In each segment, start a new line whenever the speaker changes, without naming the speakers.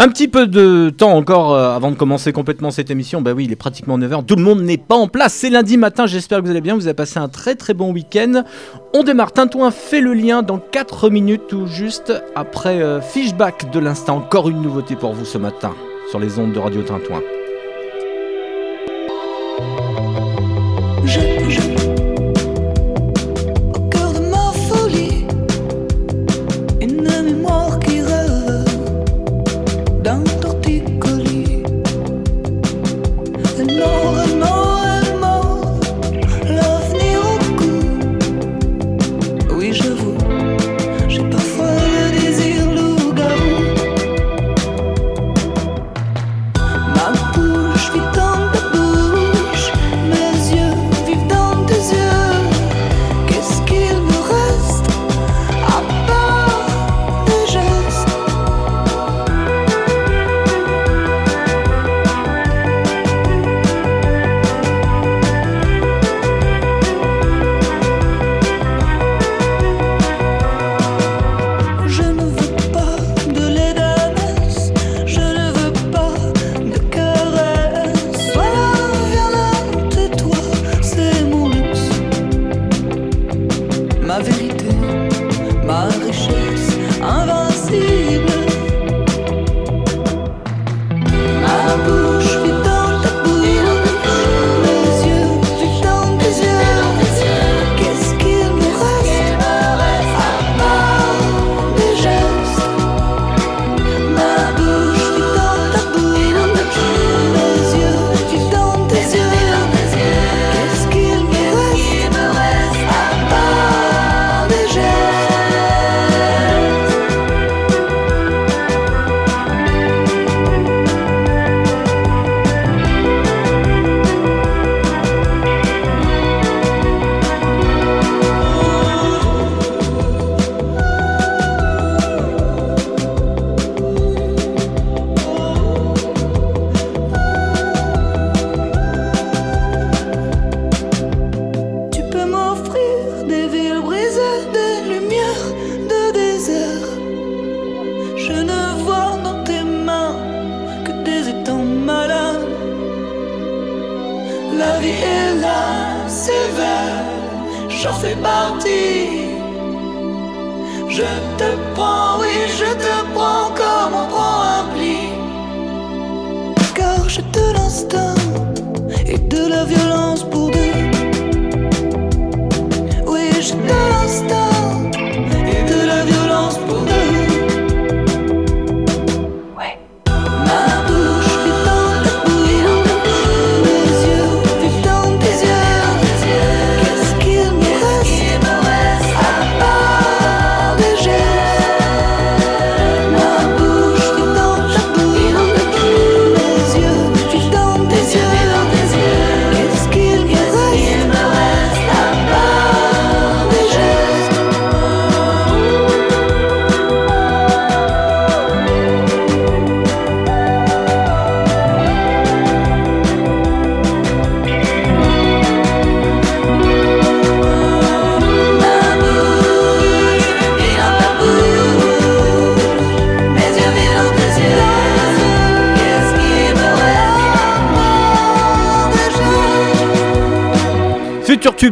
Un petit peu de temps encore euh, avant de commencer complètement cette émission. Bah oui, il est pratiquement 9h. Tout le monde n'est pas en place. C'est lundi matin. J'espère que vous allez bien. Vous avez passé un très très bon week-end. On démarre. Tintouin fait le lien dans 4 minutes tout juste après euh, Fishback de l'instant. Encore une nouveauté pour vous ce matin sur les ondes de Radio Tintouin.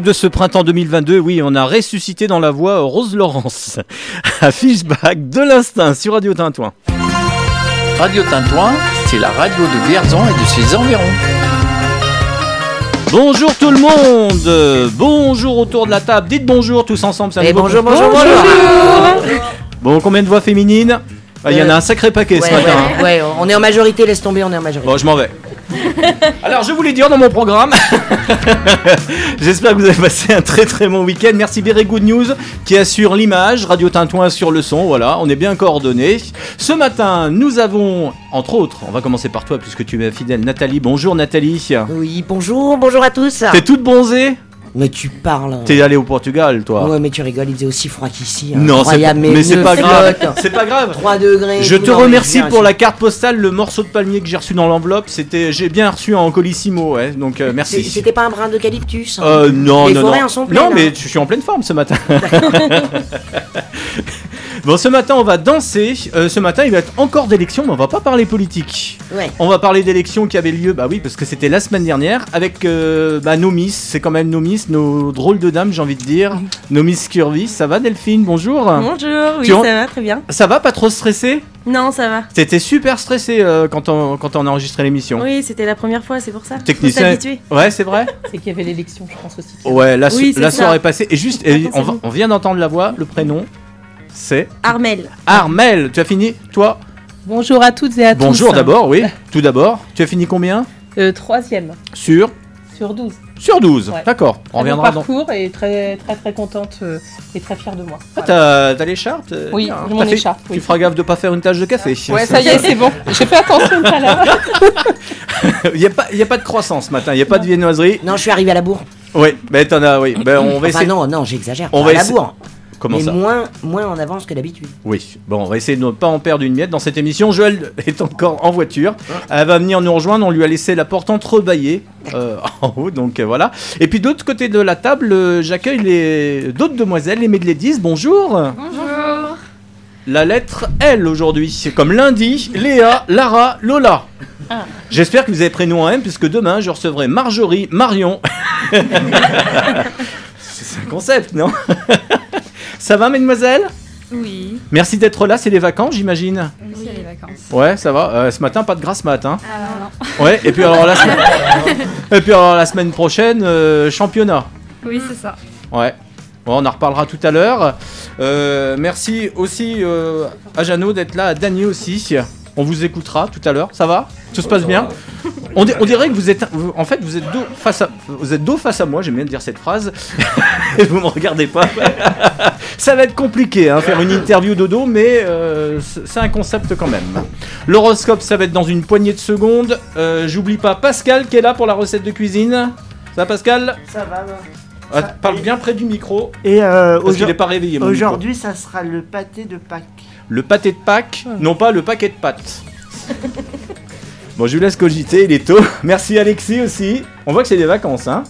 De ce printemps 2022, oui, on a ressuscité dans la voix Rose Laurence à Fishback de l'instinct sur Radio Tintouin.
Radio Tintouin, c'est la radio de Vierzon et de ses environs.
Bonjour tout le monde, bonjour autour de la table, dites bonjour tous ensemble.
Et bonjour, bonjour, bonjour,
Bon, combien de voix féminines? Ah, Il y en a un sacré paquet ce matin.
Hein. Ouais, on est en majorité, laisse tomber, on est en majorité.
Bon, je m'en vais. Alors, je voulais dire dans mon programme, j'espère que vous avez passé un très très bon week-end. Merci Very Good News qui assure l'image, Radio Tintouin sur le son. Voilà, on est bien coordonnés. Ce matin, nous avons, entre autres, on va commencer par toi puisque tu es fidèle, Nathalie. Bonjour Nathalie.
Oui, bonjour, bonjour à tous.
T'es toute bronzée?
Mais tu parles.
T'es allé au Portugal, toi
Ouais, mais tu rigoles, il faisait aussi froid qu'ici.
Hein. Non, c'est mais, c'est pas grave. C'est pas grave.
3 degrés.
Je te remercie pour la carte postale, le morceau de palmier que j'ai reçu dans l'enveloppe. C'était, j'ai bien reçu en colissimo, ouais. Donc euh, merci.
C'était pas un brin d'eucalyptus.
Hein. Euh, non,
Les
non,
forêts
non.
en sont pleines.
Non, mais
hein.
je suis en pleine forme ce matin.
Bon, ce matin, on va danser. Euh, ce matin, il va être encore d'élections, mais on va pas parler politique.
Ouais.
On va parler d'élections qui avaient lieu, bah oui, parce que c'était la semaine dernière, avec euh, bah, nos Miss. C'est quand même nos Miss, nos drôles de dames, j'ai envie de dire. Nos Miss Curvis. Ça va, Delphine? Bonjour.
Bonjour, oui,
Tu en-
ça va très bien.
Ça va, pas trop stressé?
Non, ça va.
T'étais super stressé euh, quand, on, quand on a enregistré l'émission.
Oui, c'était la première fois, c'est pour ça.
Technicien. Ouais, c'est vrai
C'est qu'il y avait l'élection, je pense aussi.
Ouais, la, so-
Oui,
la soirée passée. Et juste, et va- on vient d'entendre la voix, le prénom, c'est
Armel.
Armel. Tu as fini Toi
Bonjour à toutes et à tous.
Bonjour d'abord, oui. Tout d'abord. Tu as fini combien
Euh, troisième
Sur
sur 12.
Sur 12.
Ouais.
D'accord. On reviendra dans.
parcours et très très très contente euh, et très fière de moi.
Ah,
Voilà.
T'as t'as l'écharpe
Oui, j'ai mon
fait-
écharpe, oui.
Tu feras gaffe de pas faire une tache de café.
Ouais, ça y est, c'est bon. J'ai fait attention tout à l'heure.
Il n'y a, pas- y a pas de croissance ce matin, il n'y a pas de viennoiserie.
Non, je suis arrivé à la bourre.
Oui, mais t'en as, oui. Ben, on va
Enfin,
essayer.
non, non, j'exagère.
On
pas
va
à la
essayer-
bourre.
Comment
mais
ça
moins, moins en avance que d'habitude.
Oui, bon, on va essayer de ne pas en perdre une miette dans cette émission. Joël est encore en voiture. Elle va venir nous rejoindre. On lui a laissé la porte entrebâillée euh, en haut, donc euh, voilà. Et puis d'autre côté de la table, euh, j'accueille les d'autres demoiselles, les Medledis. Bonjour.
Bonjour.
La lettre L aujourd'hui, c'est comme lundi, Léa, Lara, Lola.
Ah.
J'espère que vous avez prénom en M, puisque demain je recevrai Marjorie, Marion. c'est un concept, non? Ça va, mesdemoiselles?
Oui.
Merci d'être là, c'est les vacances, j'imagine.
Oui, les vacances.
Ouais, ça va. Euh, ce matin, pas de grasse mat. Hein.
Ah non.
Ouais, et puis alors la semaine, et puis alors, la semaine prochaine, euh, championnat.
Oui, c'est ça.
Ouais. Bon, on en reparlera tout à l'heure. Euh, merci aussi à Jeannot d'être là, à Dany aussi. On vous écoutera tout à l'heure. Ça va? Tout se passe bien? On, di- on dirait que vous êtes, vous- en fait, vous êtes dos face à, vous êtes dos face à moi. J'aime bien dire cette phrase. Et vous me regardez pas. Ça va être compliqué, hein, faire une interview dodo, mais euh, c'est un concept quand même. L'horoscope, ça va être dans une poignée de secondes. Euh, J'oublie pas Pascal qui est là pour la recette de cuisine. Ça va, Pascal?
Ça va.
Ah, Parle bien près du micro.
Et euh,
Parce qu'il
aujourd-
n'est pas réveillé. mon micro.
aujourd'hui, ça sera le pâté de Pâques.
Le pâté de Pâques, non pas le paquet de pâtes. bon, je vous laisse cogiter, il est tôt. Merci Alexis aussi. On voit que c'est des vacances, hein.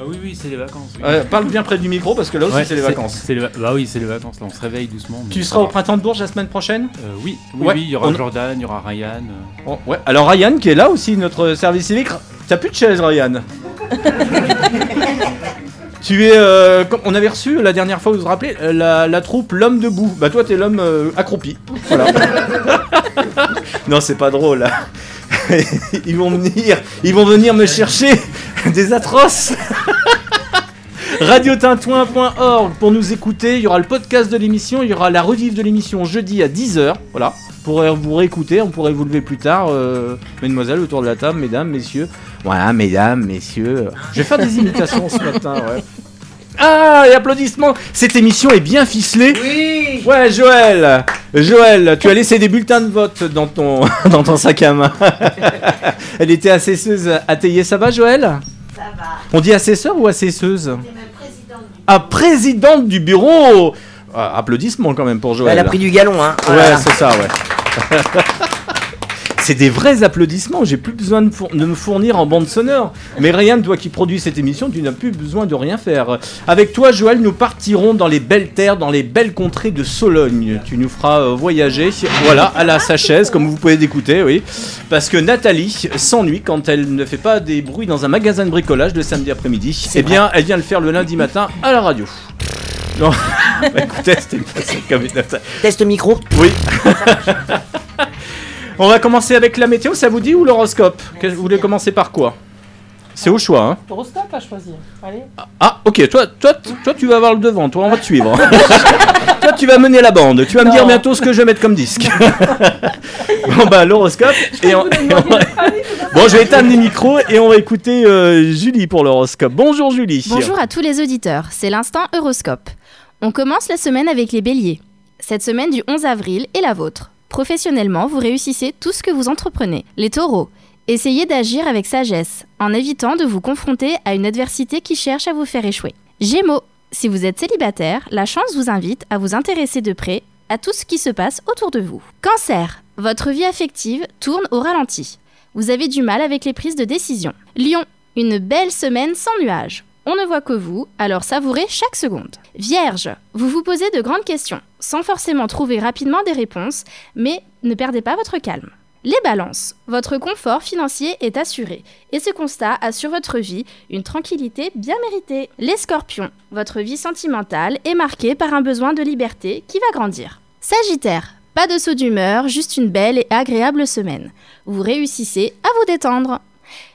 Ah oui, oui, c'est les vacances. oui.
Euh, parle bien près du micro parce que là aussi
Ouais,
c'est les vacances.
c'est Bah oui, c'est les vacances. Là, on se réveille doucement. mais
Tu seras au printemps de Bourges la semaine prochaine?
Euh, oui, oui,
Ouais,
oui, il y aura
on-
Jordan, il y aura Ryan. euh.
Oh, Ouais. Alors Ryan qui est là aussi, notre service civique. T'as plus de chaise, Ryan. tu es. euh, comme on avait reçu la dernière fois, vous vous rappelez, euh, la, la troupe L'homme debout. Bah toi, t'es l'homme euh, accroupi. Voilà. non, c'est pas drôle. ils vont venir, ils vont venir me chercher des atroces. Radiotintouin.org pour nous écouter. Il y aura le podcast de l'émission, il y aura la rediff de l'émission jeudi à 10h. Voilà. Vous pourrez vous réécouter, on pourrait vous lever plus tard. euh, mesdemoiselles, autour de la table, mesdames, messieurs. Voilà, mesdames, messieurs. Je vais faire des imitations ce matin, ouais. Ah, et applaudissements Cette émission est bien ficelée.
Oui
Ouais, Joël Joël, tu as laissé des bulletins de vote dans ton, dans ton sac à main. Elle était assesseuse attayée, ça va, Joël?
Ça va.
On dit assesseur ou assesseuse
C'est même présidente du...
Ah, présidente du bureau Ah, Applaudissements quand même pour Joël.
Elle a pris du galon, hein.
Ouais,
Voilà.
c'est ça, ouais. c'est des vrais applaudissements, j'ai plus besoin de, de me fournir en bande sonore. Mais Ryan, toi qui produis cette émission, tu n'as plus besoin de rien faire. Avec toi, Joël, nous partirons dans les belles terres, dans les belles contrées de Sologne. Tu nous feras euh, voyager, voilà, à la sa chaise, comme vous pouvez l'écouter, oui. Parce que Nathalie s'ennuie quand elle ne fait pas des bruits dans un magasin de bricolage le samedi après-midi. Eh bien, elle vient le faire le lundi matin à la radio. Non, Bah, écoutez, c'était une façon comme une.
Test micro.
Oui. On va commencer avec la météo, ça vous dit, ou l'horoscope Vous voulez commencer par quoi C'est au choix, hein
Horoscope à choisir. Allez.
Ah, ok, toi, toi, toi, tu vas avoir le devant, toi, on va te suivre. toi, tu vas mener la bande, tu vas me dire bientôt ce que je vais mettre comme disque. bon, bah, l'horoscope. Et on- et on va- Bon, je vais éteindre les micros et on va écouter euh, Julie pour l'horoscope. Bonjour, Julie.
Bonjour à tous les auditeurs, c'est l'instant Euroscope. On commence la semaine avec les béliers. Cette semaine du 11 avril est la vôtre. Professionnellement, vous réussissez tout ce que vous entreprenez. Les taureaux, essayez d'agir avec sagesse, en évitant de vous confronter à une adversité qui cherche à vous faire échouer. Gémeaux, si vous êtes célibataire, la chance vous invite à vous intéresser de près à tout ce qui se passe autour de vous. Cancer, votre vie affective tourne au ralenti. Vous avez du mal avec les prises de décision. Lion, une belle semaine sans nuages. On ne voit que vous, alors savourez chaque seconde. Vierge, vous vous posez de grandes questions, sans forcément trouver rapidement des réponses, mais ne perdez pas votre calme. Les balances, votre confort financier est assuré, et ce constat assure votre vie une tranquillité bien méritée. Les scorpions, votre vie sentimentale est marquée par un besoin de liberté qui va grandir. Sagittaire, pas de saut d'humeur, juste une belle et agréable semaine. Vous réussissez à vous détendre.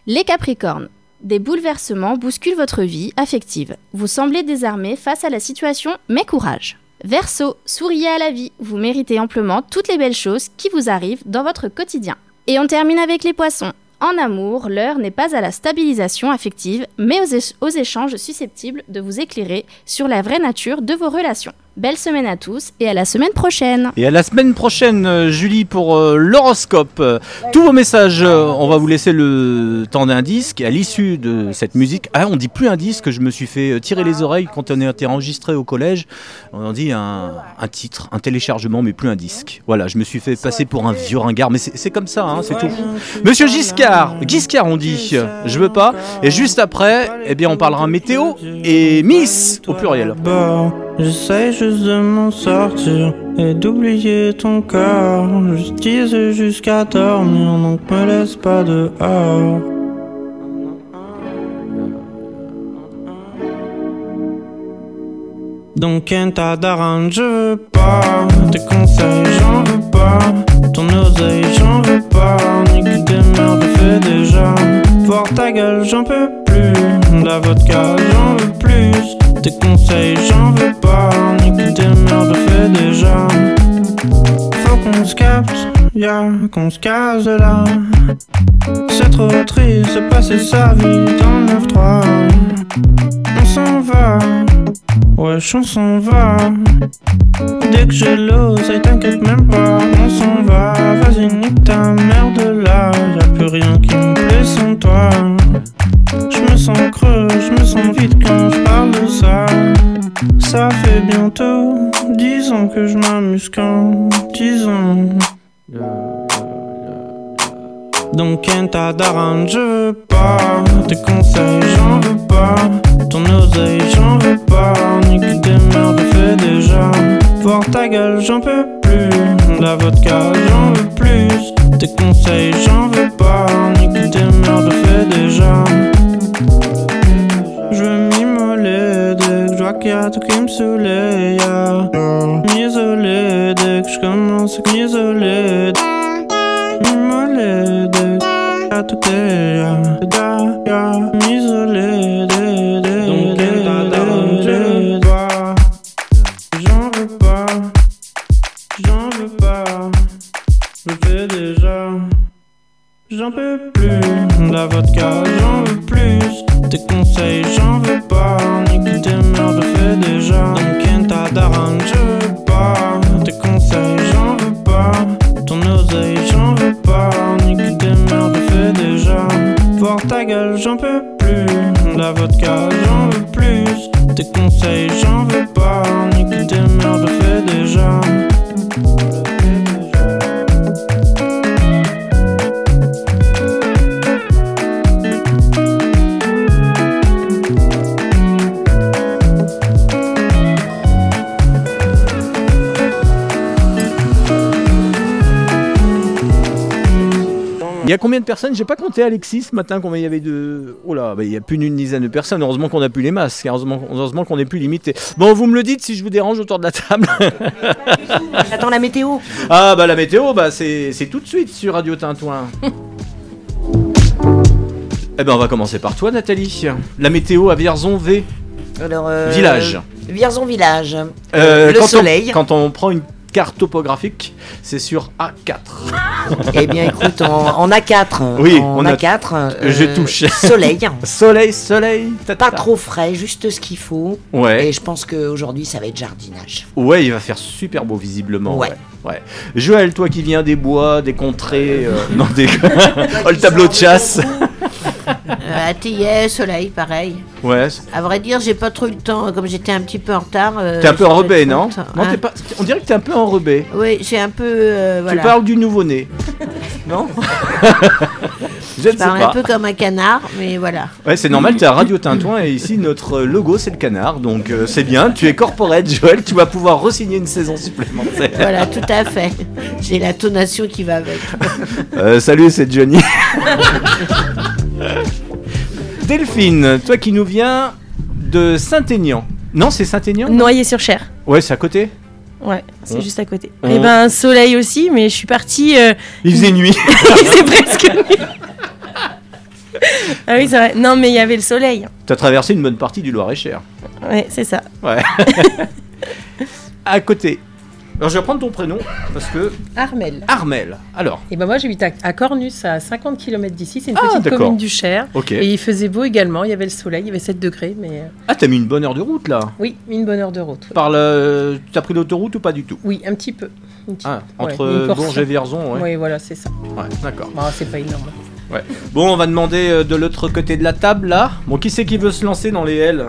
Les Capricornes, des bouleversements bousculent votre vie affective. Vous semblez désarmé face à la situation, mais courage. Verseau, souriez à la vie, vous méritez amplement toutes les belles choses qui vous arrivent dans votre quotidien. Et on termine avec les poissons. En amour, l'heure n'est pas à la stabilisation affective, mais aux, aux échanges susceptibles de vous éclairer sur la vraie nature de vos relations. Belle semaine à tous et à la semaine prochaine
Et à la semaine prochaine, euh, Julie, pour euh, l'horoscope. Tous vos messages, euh, on va vous laisser le temps d'un disque. À l'issue de cette musique, ah, on dit plus un disque, je me suis fait tirer les oreilles quand on a été enregistré au collège. On en dit un, un titre, un téléchargement, mais plus un disque. Voilà, je me suis fait passer pour un vieux ringard, mais c'est comme ça, hein, c'est tout. Monsieur Giscard, Giscard, on dit, je veux pas. Et juste après, eh bien, on parlera météo et Miss au pluriel.
J'essaie juste de m'en sortir et d'oublier ton corps. J'utilise jusqu'à dormir, donc me laisse pas dehors. Donc Kenta Daran, je veux pas Tes conseils, j'en veux pas Ton oseille, j'en veux pas. Nique des merdes, fais déjà. Voir ta gueule, j'en peux plus. La vodka, j'en veux plus. Tes conseils, j'en veux pas. Nique des merdes, fais déjà. Faut qu'on se capte, ya qu'on se case de là. C'est trop triste passer sa vie dans le 9-3 On s'en va Wesh, on s'en va. Dès que j'ai l'oseille, t'inquiète même pas, on s'en va. Vas-y, nique ta merde là. Y'a plus rien qui me plaît sans toi. Je me sens creux, je me sens vide quand je parle de ça. Ça fait bientôt dix ans que je m'amuse quand dix ans. Donc Kenta Daran, je veux pas Tes conseils, j'en veux pas Ton oseille, j'en veux pas. Nique des merdes, fais déjà. Voir ta gueule, j'en peux plus. La vodka, j'en veux plus. Tes conseils, j'en veux pas. Nique des merdes, fais déjà. Je veux m'immoler dès que je vois qu'il y a tout qui me saoulait. M'isoler dès que je commence à m'isoler. M'isoler dès que tout est Vodka j'en veux plus. Tes conseils j'en veux pas. Nique tes merdes fais déjà. Donc Kenta Daran je veux pas. Tes conseils j'en veux pas. Ton oseille j'en veux pas. Nique tes merdes fais déjà. Voir ta gueule j'en peux plus
y a combien de personnes? J'ai pas compté Alexis ce matin combien il y avait de. Oh là, bah, il y a plus d'une dizaine de personnes. Heureusement qu'on a plus les masques. Heureusement, heureusement qu'on est plus limité. Bon, vous me le dites si je vous dérange autour de la table.
J'attends la météo.
ah bah la météo, bah c'est c'est tout de suite sur Radio Tintouin. eh ben on va commencer par toi Nathalie. La météo à Vierzon V.
Alors, euh,
Village.
Vierzon Village.
Euh,
le
quand on-
soleil.
quand on prend une carte topographique, c'est sur A4.
Eh bien, écoute, en, en A4.
Oui,
en
on a-
A4. euh,
Je touche.
Soleil.
Soleil, soleil.
Pas trop frais, juste ce qu'il faut.
Ouais.
Et je pense qu'aujourd'hui, ça va être jardinage.
Ouais, il va faire super beau visiblement. Ouais.
Ouais.
ouais. Joël, toi qui viens des bois, des contrées, euh, non des. oh, le tableau de chasse.
Euh, à Tillet, soleil, pareil.
Ouais.
À vrai dire, j'ai pas trop eu le temps, comme j'étais un petit peu en retard. euh,
T'es un peu enrobé, non. Non,
Hein
t'es pas. On dirait que t'es un peu enrobé.
Oui, j'ai un peu. euh, voilà.
Tu parles du nouveau-né. Non Je
parle un peu comme un canard, mais voilà.
Ouais, c'est normal, tu as Radio Tintouin et ici notre logo c'est le canard, donc euh, c'est bien. Tu es corporate, Joël, tu vas pouvoir re-signer une saison supplémentaire.
Voilà, tout à fait. J'ai la tonation qui va avec.
Euh, salut, c'est Johnny. Delphine, toi qui nous viens de Saint-Aignan. Non, c'est Saint-Aignan
Noyer-sur-Cher.
Ouais, c'est à côté.
Ouais, c'est juste à côté. Et ben, soleil aussi, mais je suis partie. euh,
Il faisait nuit.
c'est presque nuit. ah oui, c'est vrai. Non, mais il y avait le soleil.
T'as traversé une bonne partie du Loir-et-Cher.
Ouais, c'est ça.
Ouais. à côté. Alors je vais prendre ton prénom parce que
Armel.
Armel. Alors,
Et ben moi j'habite à, à Cornus, à 50 km d'ici. C'est une
Ah,
petite commune du Cher. Et il faisait beau également. Il y avait le soleil, il y avait 7 degrés, mais euh,
Ah, t'as mis une bonne heure de route là.
oui, une bonne heure de route.
Par le... T'as pris l'autoroute ou pas du tout?
Oui, un petit peu. Un petit
Ah,
peu.
entre
Ouais.
Bourges et Vierzon, ouais.
Oui, voilà, c'est ça.
Ouais, d'accord.
Bon, c'est pas énorme.
Bon, on va demander euh, de l'autre côté de la table là. Bon, qui c'est qui veut se lancer dans les L?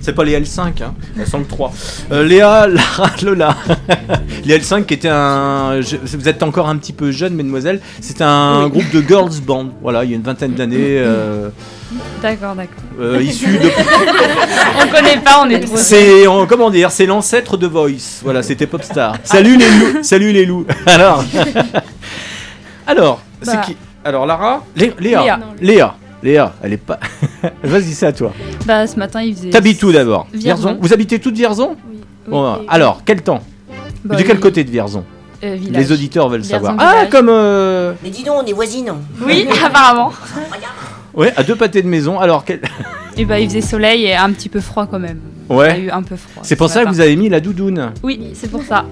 C'est pas les L5, hein. Elles sont que 3. Léa, Lara, Lola. les L5 qui étaient un. je- Vous êtes encore un petit peu jeune, mesdemoiselles. C'était un
Oui.
groupe de girls band. Voilà, il y a une vingtaine d'années. euh,
D'accord, d'accord.
euh, issu de.
On connaît pas, on est trop.
C'est euh, comment dire, c'est l'ancêtre de Voice. Voilà, c'était Popstar. Salut les loups, salut les loups. Alors, alors, c'est
Bah.
qui? Alors Lara, Lé- Léa,
Léa.
Léa, Léa, elle est pas. Vas-y, c'est à toi.
Bah, ce matin, il faisait.
T'habites où d'abord
Vierzon.
Vous habitez toutes Vierzon
Oui.
Bon,
oui, et-
alors, quel temps
Bah,
De quel côté de Vierzon
euh, village.
Les auditeurs veulent
Vierzon
savoir.
village.
Ah, comme euh,
Mais dis donc, on est voisines.
Oui, apparemment.
ouais, à deux pâtés de maison. Alors, quel...
Et bah, il faisait soleil et un petit peu froid quand même.
Ouais.
Il a eu un peu froid.
c'est pour ça que vous avez mis la doudoune.
Oui, c'est pour ça.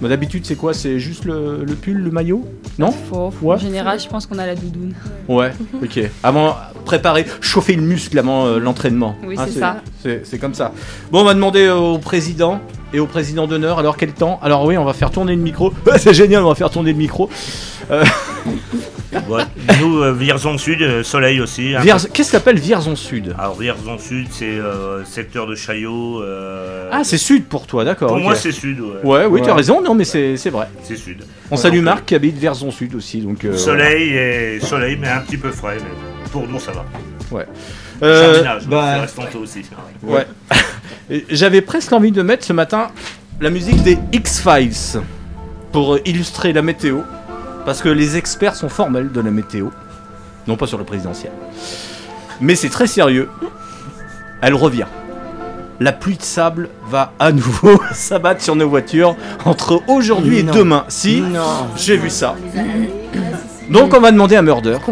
Bon, D'habitude, c'est quoi? C'est juste le, le pull, le maillot? Non? Ouais.
En général, je pense qu'on a la doudoune.
Ouais, ok. Avant, préparer, chauffer le muscle avant euh, l'entraînement.
Oui,
Hein,
c'est ça.
C'est c'est comme ça. Bon, on va demander au président et au président d'honneur. Alors, quel temps? Alors, oui, on va faire tourner le micro. c'est génial, on va faire tourner le micro.
Ouais. Nous, euh, Vierzon Sud, euh, soleil aussi. hein.
Vierz- Qu'est-ce que t'appelles Vierzon Sud?
Alors Vierzon Sud, c'est euh, secteur de Chaillot. euh,
Ah, c'est Sud pour toi, d'accord.
Pour
ok.
moi, c'est Sud. Ouais,
Ouais, oui, tu as
Ouais.
raison, non, mais c'est c'est vrai.
C'est Sud.
On
Ouais,
salue Marc qui habite Vierzon Sud aussi. Donc, euh,
Soleil et soleil, mais un petit peu frais. Mais pour nous, ça va.
Ouais. Euh,
Jardinage,
bah,
c'est restant tôt aussi.
Ouais. Et J'avais presque envie de mettre ce matin la musique des X-Files pour illustrer la météo. Parce que les experts sont formels de la météo. Non pas sur le présidentiel. Mais c'est très sérieux. Elle revient. La pluie de sable va à nouveau s'abattre sur nos voitures entre aujourd'hui et
Non.
demain. Si, j'ai vu ça. Donc on va demander à Murder.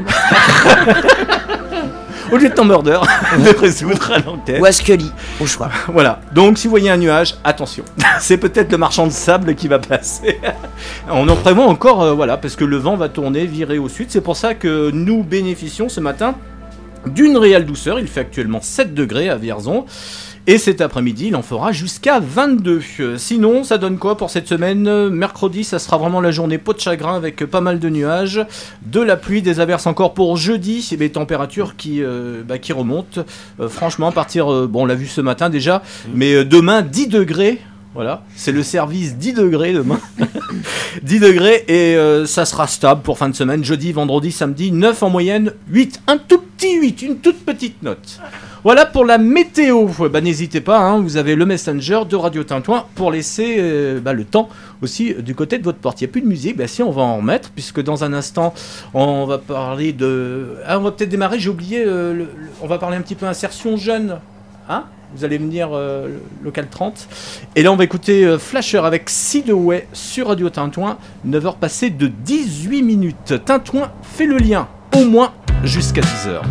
Au lieu de ton Murder, de résoudre à l'enquête.
Ou à Scully, au choix.
Voilà. Donc, si vous voyez un nuage, attention. C'est peut-être le marchand de sable qui va passer. On en prévoit encore, euh, voilà, parce que le vent va tourner, virer au sud. C'est pour ça que nous bénéficions ce matin d'une réelle douceur. Il fait actuellement 7 degrés à Vierzon. Et cet après-midi, il en fera jusqu'à 22. Euh, Sinon, ça donne quoi pour cette semaine Euh, Mercredi, ça sera vraiment la journée peau de chagrin avec pas mal de nuages, de la pluie, des averses encore pour jeudi, et des températures qui, euh, bah, remontent. Euh, franchement, partir, euh, bon, on l'a vu ce matin déjà, mais euh, demain, 10 degrés. Voilà, c'est le service 10 degrés demain. 10 degrés et euh, ça sera stable pour fin de semaine. Jeudi, vendredi, samedi, 9 en moyenne, 8. Un tout petit 8, une toute petite note. Voilà pour la météo. Bah, N'hésitez pas, hein, vous avez le messenger de Radio Tintouin pour laisser euh, bah, le temps aussi euh, du côté de votre porte. Il n'y a plus de musique, bah, si on va en remettre, puisque dans un instant on va parler de. Ah, on va peut-être démarrer, j'ai oublié, euh, on va parler un petit peu insertion jeune. Hein? Vous allez le- local 30. Et là, on va écouter Flasher avec Sidaway sur Radio Tintouin. 9h passées de 18 minutes. Tintouin fait le lien, au moins jusqu'à 10h.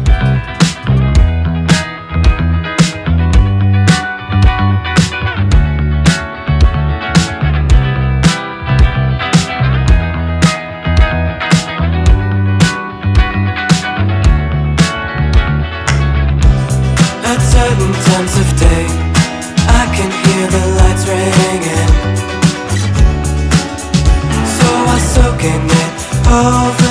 At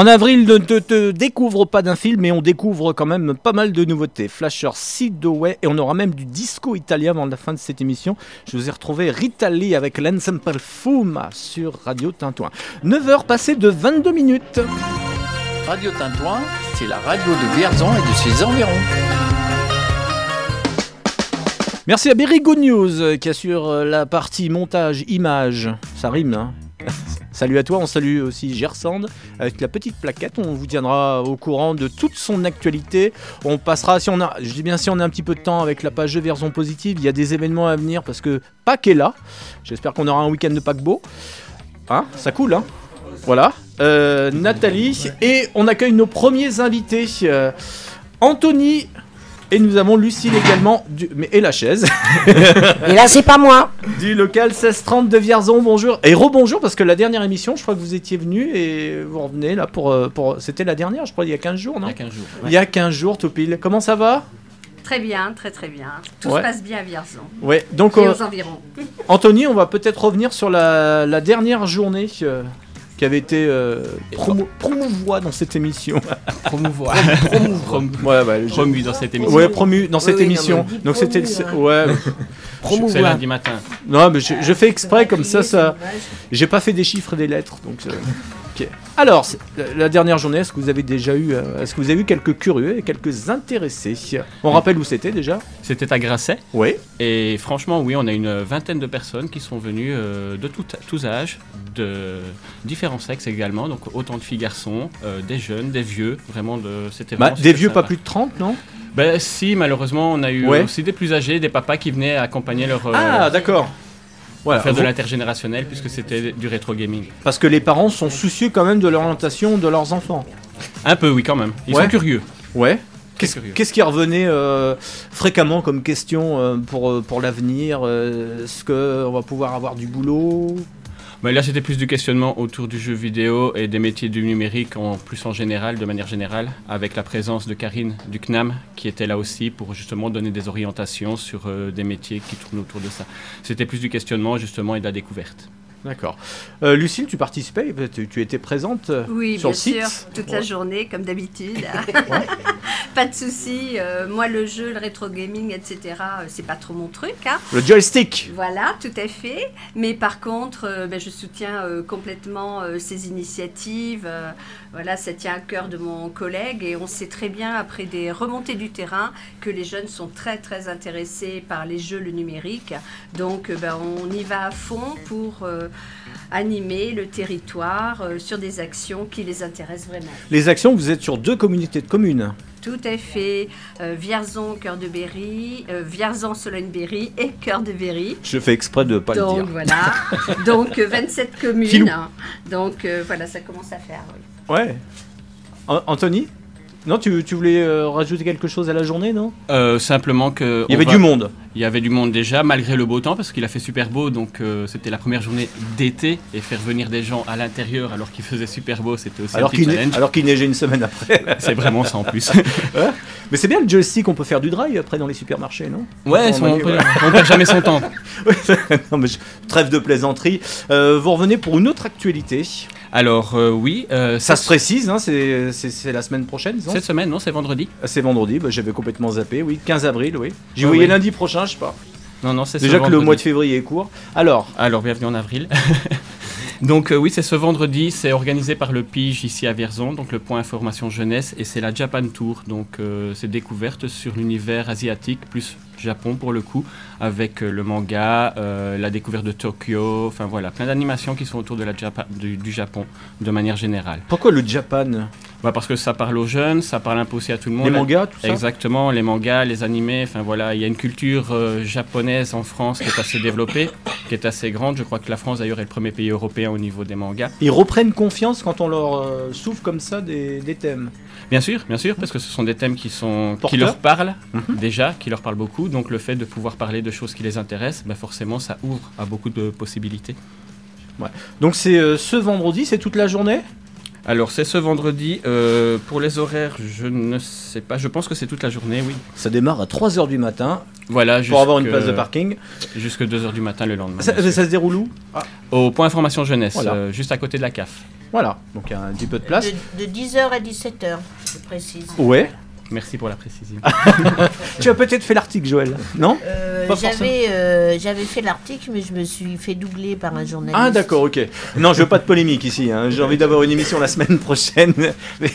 En avril, ne te, te découvre pas d'un film, mais on découvre quand même pas mal de nouveautés. Flasher, Sidoway, et on aura même du disco italien avant la fin de cette émission. Je vous ai retrouvé Rita Lee avec l'Ensemble Fuma sur Radio Tintouin. 9h passées de 22 minutes.
Radio Tintouin, c'est la radio de Vierzon et de ses environs.
Merci à Berry Good News euh, qui assure euh, la partie montage, image. Ça rime, hein Salut à toi, on salue aussi Gersand avec la petite plaquette. On vous tiendra au courant de toute son actualité. On passera, si on a, je dis bien si on a un petit peu de temps avec la page de Version Positive, il y a des événements à venir parce que Pâques est là. J'espère qu'on aura un week-end de paquebot. Hein Ça coule, hein Voilà. Euh, Nathalie. Et on accueille nos premiers invités. euh, Anthony. Et nous avons Lucille également, du, mais, et la chaise.
Et là, c'est pas moi.
Du local 1630 de Vierzon, bonjour. Et rebonjour, parce que la dernière émission, je crois que vous étiez venu et vous revenez là pour. euh, pour C'était la dernière, je crois, il y a 15 jours, non? Il y a
15 jours.
Il y a 15 jours, tout pile. Comment ça va?
Très bien, très très bien. Tout
Ouais.
se passe bien à Vierzon.
Ouais, donc,
Et
euh,
aux environs.
Anthony, on va peut-être revenir sur la, la dernière journée euh, qui avait été euh, promo- promouvoie dans cette émission.
Promouvoir.
Prom- ouais, ouais, je-
Promu dans cette émission.
Ouais, promu dans cette
Oui, oui, non,
émission. Donc c'était le-
promu,
ouais.
Promouvoir. C'est lundi matin.
Non, mais je, je fais exprès comme ça, ça. J'ai pas fait des chiffres et des lettres, donc. euh, ok. Alors, c'est- la- dernière journée, est-ce que vous avez déjà eu, euh, est-ce que vous avez eu quelques curieux et quelques intéressés? On rappelle où c'était déjà?
C'était à Grasset.
Oui.
Et franchement, oui, on a une vingtaine de personnes qui sont venues euh, de tout- tous âges, de différents sexes également, donc autant de filles, garçons, euh, des jeunes, des vieux, vraiment de. C'était
Bah, des vieux pas plus de 30, non?
Ben si, malheureusement, on a eu
Ouais.
aussi des plus âgés, des papas qui venaient accompagner leur. euh,
Ah, d'accord. Voilà.
Faire de l'intergénérationnel puisque c'était du rétro gaming.
Parce que les parents sont soucieux quand même de l'orientation de leurs enfants.
Un peu, oui, quand même. Ils
Ouais.
sont curieux.
Ouais. Qu'est-ce qui revenait euh, fréquemment comme question euh, pour, euh, pour l'avenir Est-ce qu'on va pouvoir avoir du boulot?
Mais là, c'était plus du questionnement autour du jeu vidéo et des métiers du numérique en plus en général, de manière générale, avec la présence de Karine du CNAM qui était là aussi pour justement donner des orientations sur euh, des métiers qui tournent autour de ça. C'était plus du questionnement justement et de la découverte.
D'accord. Euh, Lucille, tu participais Tu, tu étais présente euh,
Oui,
sur
bien
le site
sûr, toute la journée, comme d'habitude. pas de souci. euh, moi, le jeu, le rétro gaming, etc., euh, c'est pas trop mon truc. hein.
Le joystick
Voilà, tout à fait. Mais par contre, euh, ben, je soutiens euh, complètement euh, ces initiatives. euh, voilà, ça tient à cœur de mon collègue et on sait très bien, après des remontées du terrain, que les jeunes sont très, très intéressés par les jeux, le numérique. Donc, euh, ben, on y va à fond pour euh, animer le territoire euh, sur des actions qui les intéressent vraiment.
Les actions, vous êtes sur deux communautés de communes.
Tout à fait. Euh, Vierzon, Cœur de Berry, euh, Vierzon, Sologne-Berry et Cœur de Berry.
Je fais exprès de ne pas
Donc
le dire.
voilà. Donc euh, 27 communes. Hein. Donc euh, voilà, ça commence à faire. oui.
Ouais. An- Anthony? Non, tu, tu voulais euh, rajouter quelque chose à la journée, non?
Euh, simplement que.
Il y avait
va-
du monde.
Il y avait du monde déjà, malgré le beau temps, parce qu'il a fait super beau, donc euh, c'était la première journée d'été, et faire venir des gens à l'intérieur alors qu'il faisait super beau, c'était aussi
Alors
un petit
qu'il ne-
challenge.
alors qu'il neigeait une semaine après.
C'est vraiment ça en plus.
Mais c'est bien le joystick, on peut faire du drive après dans les supermarchés, non?
Ouais, on on perd jamais son temps.
non, mais je- Trêve de plaisanterie. Vous revenez pour une autre actualité.
Alors euh, oui, euh,
Ça se précise, hein, c'est la semaine prochaine, non
Cette semaine, non, c'est vendredi.
Ah, C'est vendredi, bah, j'avais complètement zappé, oui. 15 avril, oui. J'y voyais
oui.
lundi prochain, je sais pas.
Non, non, c'est ce
Déjà que le mois de février est court. Alors,
Alors, bienvenue en avril. donc, euh, oui, c'est ce vendredi. C'est organisé par le PIGE ici à Vierzon, donc le point information jeunesse, et c'est la Japan Tour. Donc, c'est découverte sur l'univers asiatique, plus Japon pour le coup, avec euh, le manga, euh, la découverte de Tokyo, enfin voilà, plein d'animations qui sont autour de la Japa- du, du Japon de manière générale.
pourquoi le Japan?
Bah parce que ça parle aux jeunes, ça parle un peu aussi à tout le monde.
Les mangas, tout ça?
Exactement, les mangas, les animés, enfin voilà, il y a une culture euh, japonaise en France qui est assez développée, qui est assez grande. Je crois que la France d'ailleurs est le premier pays européen au niveau des mangas.
Ils reprennent confiance quand on leur euh, souffle comme ça des, des thèmes.
Bien sûr, bien sûr, parce que ce sont des thèmes qui sont qui leur parlent
Mhm.
déjà, qui leur parlent beaucoup. Donc le fait de pouvoir parler de choses qui les intéressent, bah forcément ça ouvre à beaucoup de possibilités.
Donc c'est euh, ce vendredi, c'est toute la journée?
Alors c'est ce vendredi. euh, pour les horaires, je ne sais pas. Je pense que c'est toute la journée, oui.
Ça démarre à 3h du matin
Voilà,
pour avoir une place de parking.
Jusque 2h du matin le lendemain.
Ça, se déroule où? Ah,
Au point information jeunesse,
Voilà.
euh, juste à côté de la CAF.
Voilà, donc il y a un petit peu de place.
De, 10h à 17h, je précise.
Ouais.
Merci pour la précision.
tu as peut-être fait l'article, Joël, non
Euh,
Pas forcément.
J'avais euh, j'avais fait l'article, mais je me suis fait doubler par un journaliste.
Ah d'accord, ok. Non, je veux pas de polémique ici. hein. J'ai envie d'avoir une émission la semaine prochaine.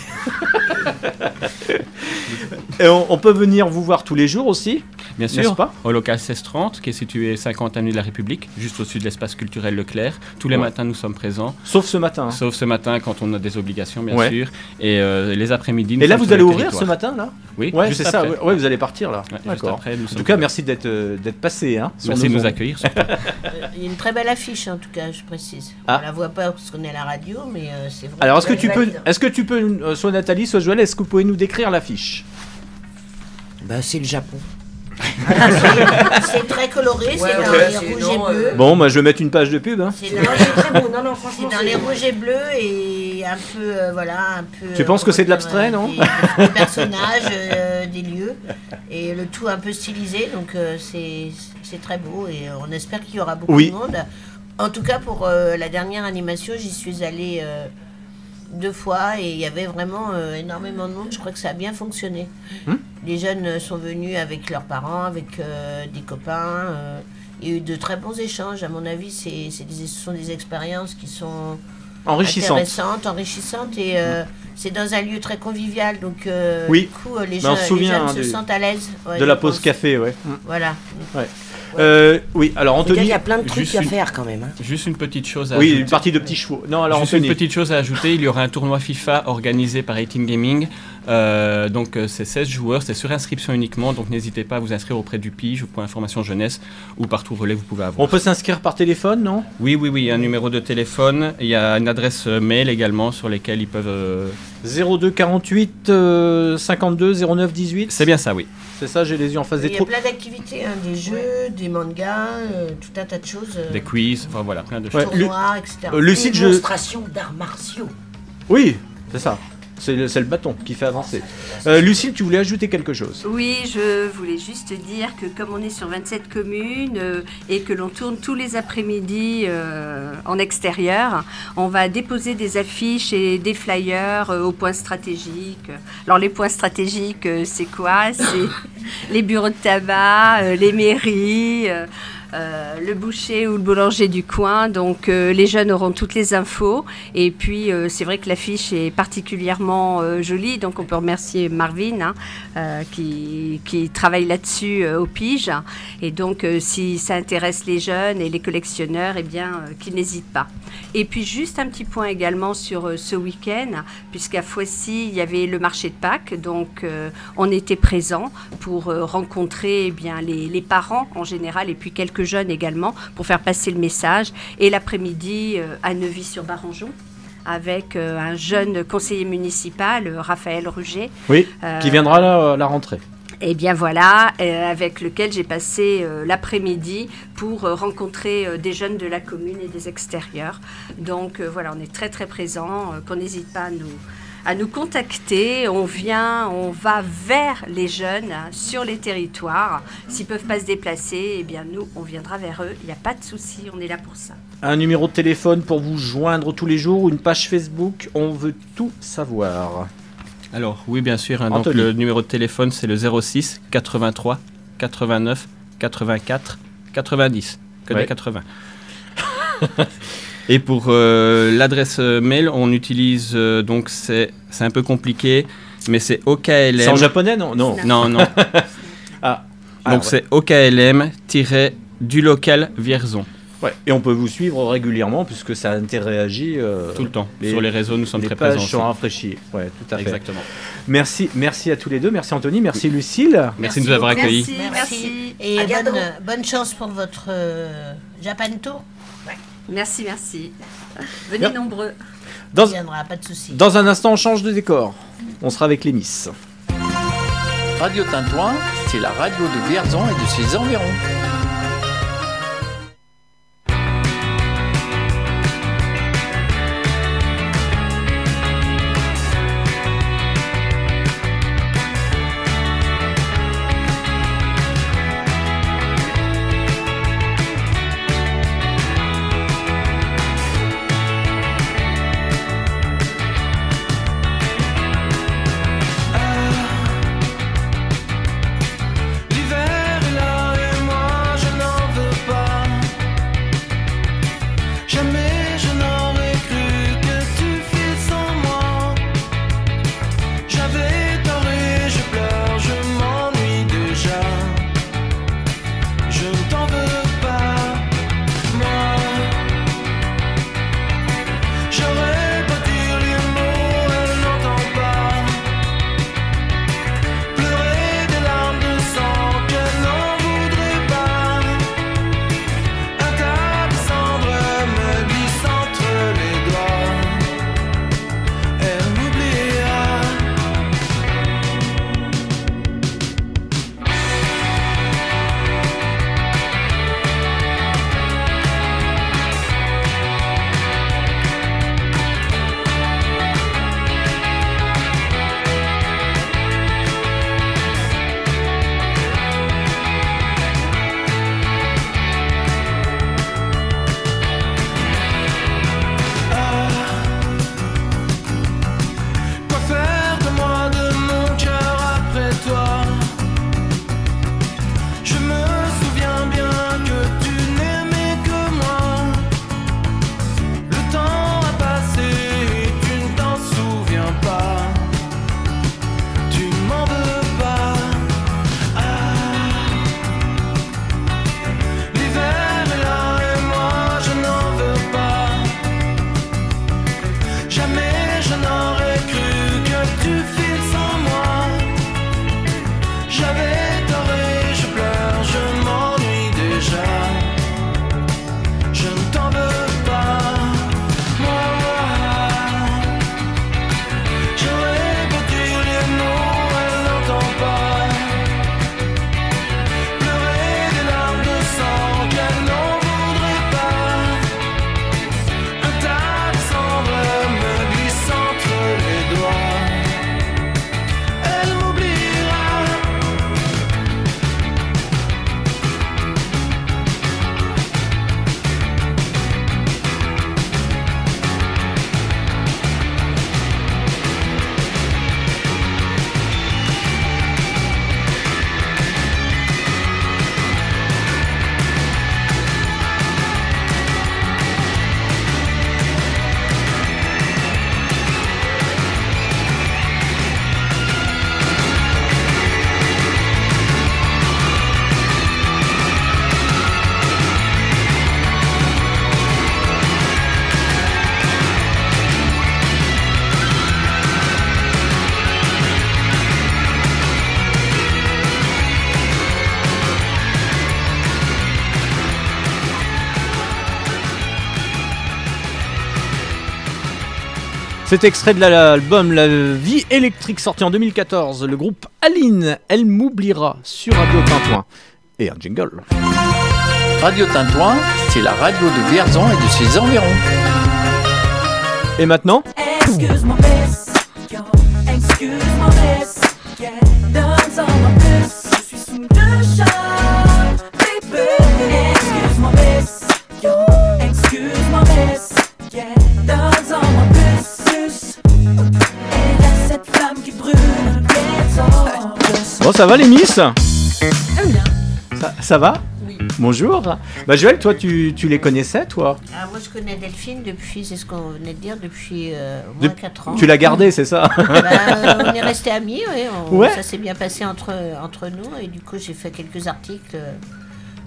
Et on, on peut venir vous voir tous les jours aussi
Bien
N'est-ce
sûr,
pas
au local 1630, qui est situé 50 avenue de la République, juste au-dessus de l'espace culturel Leclerc. Tous les
Ouais.
matins, nous sommes présents.
Sauf ce matin. hein.
Sauf ce matin, quand on a des obligations, bien
Ouais.
sûr. Et euh, les après-midi, nous
Et là, vous allez
le
ouvrir
territoire.
ce matin, là
Oui,
ouais,
juste
c'est ça. Ouais, ouais, vous allez partir là.
Ouais, juste
D'accord.
après, nous
En tout cas, merci d'être euh, d'être passé. Hein,
Merci de nous
ondes.
accueillir.
Il y a une très belle affiche, en tout cas, je précise.
Ah.
On la voit pas parce qu'on est à la radio, mais euh, c'est vrai.
Alors, est-ce que tu peux, est-ce que tu peux, euh, soit Nathalie, soit Joël, est-ce que vous pouvez nous décrire l'affiche?
Bah, c'est le Japon.
C'est très coloré,
Ouais,
c'est dans
ouais,
les rouges
non,
et bleus.
Bon, bah, je vais mettre une page de pub. hein.
C'est dans,
très beau. Non, non, franchement,
c'est dans les rouges et bleus et un peu, euh, voilà, un peu.
Tu penses que c'est de l'abstrait, non
Des, des personnages, euh, des lieux, et le tout un peu stylisé, donc euh, c'est c'est très beau et euh, on espère qu'il y aura beaucoup
Oui.
de monde. En tout cas, pour euh, la dernière animation, j'y suis allée euh, deux fois et il y avait vraiment euh, énormément de monde. Je crois que ça a bien fonctionné.
Hmm.
Les jeunes euh, sont venus avec leurs parents, avec euh, des copains. euh, il y a eu de très bons échanges. À mon avis, c'est c'est des- ce sont des expériences qui sont
Enrichissantes.
intéressantes, enrichissantes et euh, c'est dans un lieu très convivial. Donc,
Oui.
du coup, les,
on
jeunes, les
hein,
se
du-
sentent à l'aise. ouais,
de la pause café, ouais. Mm.
Voilà.
Ouais. Euh, oui, alors
En tout cas,
Anthony.
il y a plein de trucs
Juste
à
une-
faire quand même. hein.
Juste une petite chose à
Oui,
ajouter.
une partie de petits chevaux. Non, alors
Juste
Anthony.
une petite chose à ajouter, il y aura un tournoi FIFA organisé par 18 Gaming. Euh, donc euh, c'est 16 joueurs, c'est sur inscription uniquement, donc n'hésitez pas à vous inscrire auprès du PIGE ou point information jeunesse ou par tout relais vous pouvez avoir.
On peut s'inscrire par téléphone, non?
Oui, oui, oui, il y a un numéro de téléphone, il y a une adresse mail également sur lesquelles ils peuvent... euh,
02 48 euh, 52 09 18.
C'est bien ça, oui.
C'est ça, j'ai les yeux en face des
Il y a
trous.
plein d'activités, hein, des jeux, des mangas, euh, tout un tas de choses. euh,
Des quiz, enfin voilà, plein de
Ouais,
choses.
tournois, etc.
Euh, Lucide, je.
Démonstration d'arts martiaux.
Oui, c'est ça. C'est le, bâton qui fait avancer. Euh, Lucille, tu voulais ajouter quelque chose
Oui, je voulais juste dire que comme on est sur 27 communes euh, et que l'on tourne tous les après-midi euh, en extérieur, on va déposer des affiches et des flyers euh, aux points stratégiques. Alors les points stratégiques, c'est quoi? C'est les bureaux de tabac, les mairies. Euh, le boucher ou le boulanger du coin. Donc euh, les jeunes auront toutes les infos. Et puis euh, c'est vrai que l'affiche est particulièrement jolie. Donc on peut remercier Marvin hein, qui, qui travaille là-dessus au Pige. Et donc si ça intéresse les jeunes et les collectionneurs, eh bien qu'ils n'hésitent pas. Et puis juste un petit point également sur ce week-end, puisqu'à Foissy, il y avait le marché de Pâques. Donc on était présents pour rencontrer eh bien, les, les parents en général et puis quelques jeunes également pour faire passer le message. Et l'après-midi euh, à Neuvy-sur-Barangeon avec euh, un jeune conseiller municipal, euh, Raphaël Ruger.
Oui, qui viendra la rentrée.
et bien voilà, euh, avec lequel j'ai passé euh, l'après-midi pour euh, rencontrer des jeunes de la commune et des extérieurs. Donc voilà, on est très très présents, qu'on n'hésite pas à nous, à nous contacter. On vient, on va vers les jeunes hein, sur les territoires. S'ils peuvent pas se déplacer, eh bien nous, on viendra vers eux. Il n'y a pas de souci, on est là pour ça.
Un numéro de téléphone pour vous joindre tous les jours, une page Facebook, on veut tout savoir.
Alors, oui, bien sûr. hein, donc, le numéro de téléphone, c'est le 06 83 89 84 90. Que des
Ouais.
80. Et pour euh, l'adresse euh, mail, on utilise euh, donc c'est c'est un peu compliqué, mais c'est OKLM.
C'est en japonais, non? Non.
Non, non.
Ah.
Donc
Ah,
c'est OKLM du local Vierzon.
Ouais, et on peut vous suivre régulièrement puisque ça interagit euh,
Tout le temps. Sur les réseaux, nous sommes
les
très
pages
présents
sont rafraîchies. Ouais, tout à fait.
Exactement.
Merci, merci à tous les deux. Merci Anthony, merci Lucille.
Merci de nous avoir
Merci,
accueillis.
merci.
Et
À
bonne, bonne chance pour votre euh, Japan Tour.
Merci, merci. Venez
Bien.
nombreux.
Dans-
On viendra, pas de souci.
Dans un instant, on change de décor. On sera avec les Miss.
Radio Tintouin, c'est la radio de Vierzon et de ses environs.
Cet extrait de l'album La vie électrique sorti en 2014, le groupe Aline, elle m'oubliera sur Radio Tintouin. Et un jingle.
Radio Tintouin, c'est la radio de Vierzon et de ses environs.
Et maintenant
Excuse-moi,
Excuse-moi,
ça va les miss ça, ça va
Oui.
Bonjour. Bah Joël, toi tu, tu les connaissais toi?
Ah, moi, je connais Delphine depuis, c'est ce qu'on venait de dire, depuis euh, au moins
Dep-
4 ans.
Tu l'as gardée, c'est ça?
Bah, euh, on est restés amis, on-
Ouais.
ça s'est bien passé entre, entre nous et du coup j'ai fait quelques articles euh,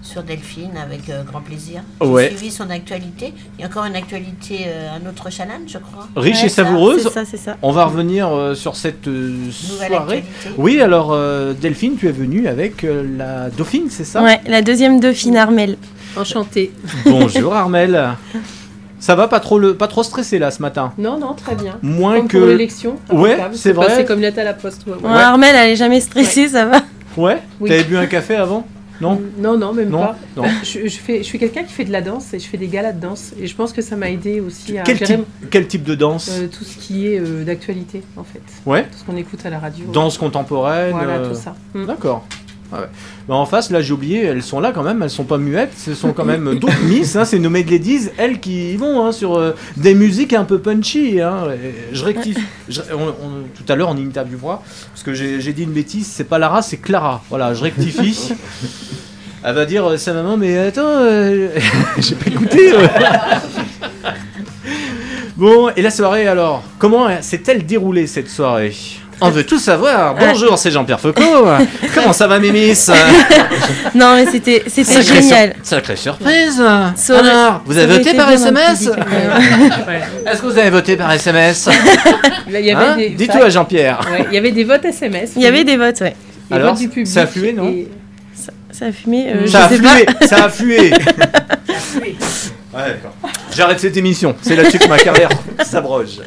sur Delphine avec euh, grand plaisir. J'ai
Ouais.
suivi son actualité. Il y a encore une actualité, euh, un autre challenge je crois.
Riche et
Ouais, ça,
savoureuse.
c'est ça, c'est ça.
On va revenir euh, sur cette euh,
Nouvelle
soirée.
actualité.
Oui, alors euh, Delphine, tu es venue avec euh, la Dauphine, c'est ça?
Ouais, la deuxième dauphine Armel.
Enchantée.
Bonjour Armel. Ça va pas trop le pas trop stressé là ce matin?
Non, non, très bien.
Moins
Comme
que
pour l'élection.
Ouais, c'est vrai.
passé comme lettre à la poste. ouais, ouais.
Ouais, Armel, elle est jamais stressée, ça va?
Ouais.
Oui.
T'avais bu un café avant? Non.
Non, non, même
Non,
pas.
non.
Bah, je, je fais, je suis quelqu'un qui fait de la danse et je fais des galas de danse. Et je pense que ça m'a aidé aussi à
Quel type, quel type de danse
euh, tout ce qui est euh, d'actualité, en fait.
Ouais.
Tout ce qu'on écoute à la radio.
Danse contemporaine.
Voilà,
euh,
tout ça. Mm.
D'accord. Ouais. Bah, en face, là, j'ai oublié, elles sont là quand même, elles sont pas muettes, ce sont quand même d'autres miss, hein, c'est nos ladies, elles qui y vont hein, sur euh, des musiques un peu punchy. Hein, je rectifie. Je- on- on- tout à l'heure, on interviewera, parce que j'ai dit une bêtise, c'est pas Lara, c'est Clara. Voilà, je rectifie. Elle va dire, euh, sa maman, mais attends, euh, j'ai pas écouté. euh. bon, et la soirée alors Comment s'est-elle déroulée cette soirée? On veut tout savoir. Bonjour, c'est Jean-Pierre Foucault. Comment ça va, mes miss
Non, mais c'était c'était
Sacrée
génial.
sur- Sacrée surprise.
Ça aurait-
Alors, vous avez voté par SMS.
Ouais.
Est-ce que vous avez voté par SMS Hein Dis-toi à Jean-Pierre.
Ouais, il y avait des votes SMS.
Il y avait des votes, ouais.
Des
Alors,
votes du public.
ça a flué, non
et-
Ça, ça a fumé. euh,
Ça a flué,
pas.
ça a flué. Ouais, d'accord. J'arrête cette émission. C'est là-dessus que ma carrière s'abroge.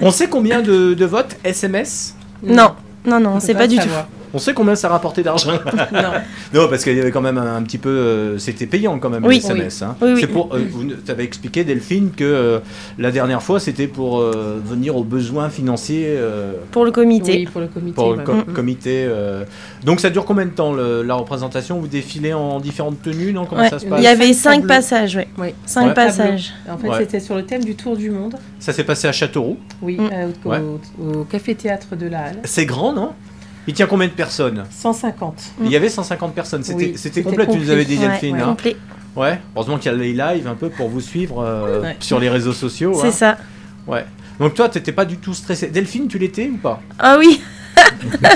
On sait combien de, de votes SMS
Non, non, non,
On
c'est
peut
pas du tout.
On sait combien ça rapportait d'argent
Non.
Non, parce qu'il y avait quand même un, un petit peu. euh, C'était payant quand même,
Oui.
les SMS. hein.
Oui, oui.
C'est pour. euh, vous avais expliqué, Delphine, que euh, la dernière fois, c'était pour euh, venir aux besoins financiers. euh,
Pour le comité.
Oui, pour le comité.
pour le
Mm, mm.
comité. euh. Donc ça dure combien de temps le- la représentation? Vous défilez en différentes tenues, non? Comment
Ouais,
ça se
Il
passe
y avait
Cinq tableaux.
passages, ouais.
Oui.
Cinq
Ouais.
passages.
En fait,
Ouais.
c'était sur le thème du tour du monde.
Ça s'est passé à Châteauroux.
Oui,
Mm.
euh, au,
Ouais.
au- au café-théâtre de la Halle.
C'est grand, non? Il tient combien de personnes
150.
Il y avait 150 personnes. C'était
Oui,
c'était
c'était
complet, tu nous avais dit,
Ouais,
Delphine.
ouais,
hein
complet.
Ouais. Heureusement qu'il y a les lives un peu pour vous suivre euh,
Ouais.
sur les réseaux sociaux.
C'est
hein.
ça.
Ouais. Donc toi, t'étais pas du tout stressé. Delphine, tu l'étais ou pas?
Ah oui.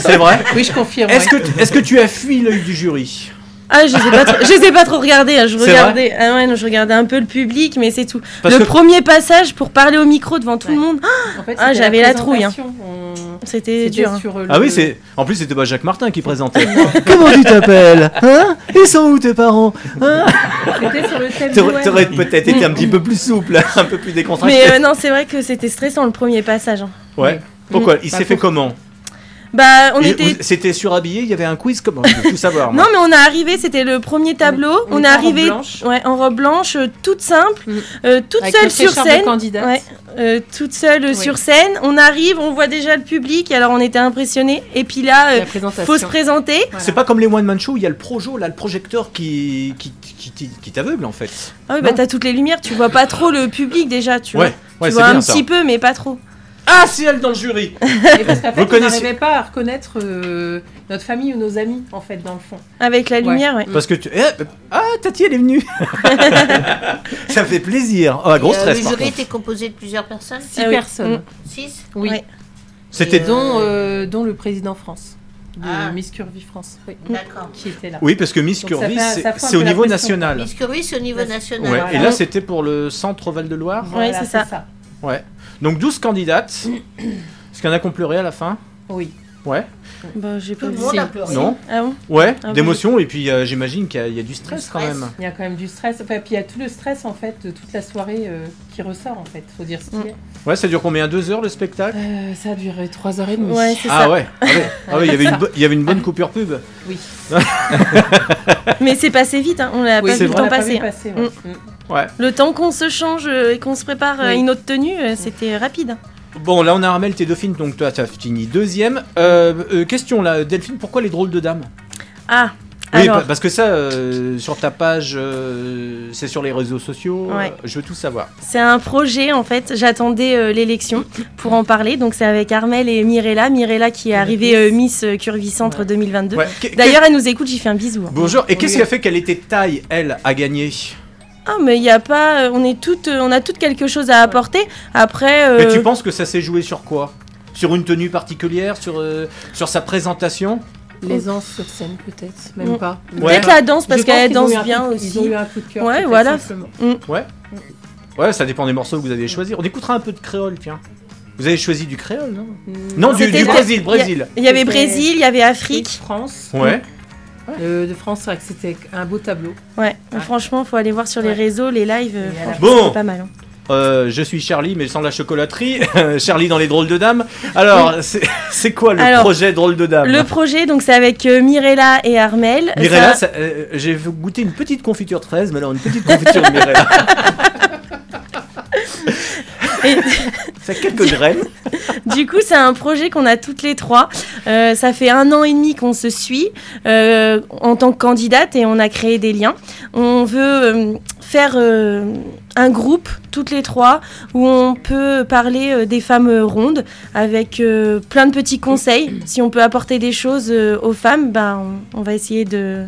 C'est vrai?
Oui, je confirme.
Est-ce
ouais.
que, est-ce que tu as fui l'œil du jury?
Ah, je sais pas trop, je sais pas trop regarder. hein, Je regardais, ah ouais, non, je regardais un peu le public, mais c'est tout.
Parce
le
que-
premier passage pour parler au micro devant tout le monde,
En fait,
Ah, j'avais la trouille, hein.
On-
c'était dur. hein.
le-
Ah oui, c'est. En plus, c'était pas Jacques Martin qui présentait. Comment tu t'appelles? Hein? Ils sont où tes parents? Hein?
C'était sur le thème
T'aurais peut-être été un petit peu plus souple, un peu plus décontracté.
Mais euh, non, c'est vrai que c'était stressant le premier passage. hein.
Ouais. Pourquoi? Il s'est fait comment?
Bah, on était.
C'était surhabillé, il y avait un quiz comment Je veux tout savoir. moi.
Non, mais on est arrivé, c'était le premier tableau.
On
On, est
en robe
arrivé
blanche.
ouais, en robe blanche, euh, toute simple,
Mm.
euh, toute
Avec
seule sur scène.
candidate.
Ouais, euh, toute seule euh,
Oui.
sur scène. On arrive, on voit déjà le public, alors on était impressionnés. Et puis là, euh, faut se présenter.
C'est pas comme les One Man Show, il y a le projo, là, le projecteur qui, qui, qui, qui- qui t'aveugle en fait.
Ah oui, bah t'as toutes les lumières, tu vois pas trop le public déjà, tu
Ouais,
vois.
ouais,
tu vois un
ça.
petit peu, mais pas trop.
Ah, c'est elle dans le jury
Et parce qu'en
Vous
fait, on
connaissez-
n'arrivait pas à reconnaître euh, notre famille ou nos amis, en fait, dans le fond.
Avec la lumière, ouais.
Parce que tu. eh, ah, Tati, elle est venue Ça fait plaisir Oh, gros
Et, euh,
stress
le
par
jury
contre.
était composé de plusieurs personnes
Six
Ah oui.
personnes.
Six
Oui.
Ouais.
C'était.
Dont, euh, dont le président France, de
Ah.
Miss Curvy France, oui,
D'accord.
qui était là.
Oui, parce que Miss
Donc ça
Curvy,
fait-
c'est
ça fait un
c'est
peu
au
la
niveau
pression.
national.
Miss Curvy, c'est au niveau national.
Ouais.
Voilà.
Et là, c'était pour le centre Val-de-Loire
Voilà,
c'est ça.
Ouais. Donc 12 candidates. Est-ce qu'il y en a qui ont pleuré à la fin?
Oui.
Ouais.
Bah, j'ai pas
Tout le
vu.
monde
Si.
a pleuré.
Non
Ah bon?
Ouais,
Ah,
d'émotion, et puis euh, j'imagine qu'il y, a- y a du stress quand même.
Il y a quand même du stress. Enfin, puis il y a tout le stress, en fait, de toute la soirée euh, qui ressort, en fait. Faut dire ce qu'il
Mm.
est.
Ouais, ça dure combien? Deux heures le spectacle?
Euh, ça a duré 3h30.
Ouais, c'est
Ah
ça.
ouais, ah ouais, ah ouais, il y avait une bo- il y avait une bonne coupure pub.
Oui.
Mais c'est passé vite, hein. on l'a
Oui,
pas vu le temps
l'a pas
passer.
vu
hein.
passer, ouais. Mm.
Ouais.
Le temps qu'on se change euh, et qu'on se prépare à
Oui.
une autre tenue, euh, c'était rapide.
Bon, là on a Armel, t'es Dauphine, donc toi t'as fini deuxième. Euh, euh, question là, Delphine, pourquoi les drôles de dames?
Ah,
Oui,
alors,
parce que ça, euh, sur ta page, euh, c'est sur les réseaux sociaux.
Ouais.
euh, je veux tout savoir.
c'est un projet en fait. J'attendais euh, l'élection pour en parler. Donc c'est avec Armel et Mirella. Mirella qui est arrivée euh, Miss euh, Curvy Centre 2022.
Ouais. Qu'est-
D'ailleurs, elle nous écoute. J'y fais un bisou. hein.
Bonjour, et qu'est-ce qui a fait qu'elle était taille, elle, à gagner?
Ah, mais il y a pas. euh, On est toutes. euh, On a toutes quelque chose à apporter. Après. euh,
Mais tu penses que ça s'est joué sur quoi? Sur une tenue particulière Sur, euh, sur sa présentation?
L'aisance sur scène, peut-être, même
Mm.
pas.
Peut-être la danse, parce qu'elle danse bien
coup-
aussi.
Ils ont eu un coup de cœur.
Ouais, voilà. Mm.
Ouais. Ouais, ça dépend des morceaux que vous avez choisis. On écoutera un peu de créole, tiens. Vous avez choisi du créole, non? Non, du, Brésil,
il y a-
Brésil.
Il y avait Brésil, il y avait Afrique.
France.
Ouais.
Euh, de France, c'est vrai que c'était un beau tableau.
Ouais, franchement, faut aller voir sur les réseaux, les lives. franchement,
Bon.
c'est pas mal. hein.
Euh, je suis Charlie, mais sans la chocolaterie. Charlie dans les drôles de dames. Alors, c'est c'est quoi le
Alors,
projet drôle de dame
Le projet, donc c'est avec euh, Mirella et Armel.
Mirella,
Ça-
euh, j'ai goûté une petite confiture de fraise, mais alors une petite confiture de Mirella. a quelques graines.
Du coup, c'est un projet qu'on a toutes les trois. Euh, ça fait un an et demi qu'on se suit euh, en tant que candidate et on a créé des liens. On veut euh, faire un groupe, toutes les trois, où on peut parler des femmes rondes avec plein de petits conseils. Si on peut apporter des choses aux femmes, ben, on va essayer de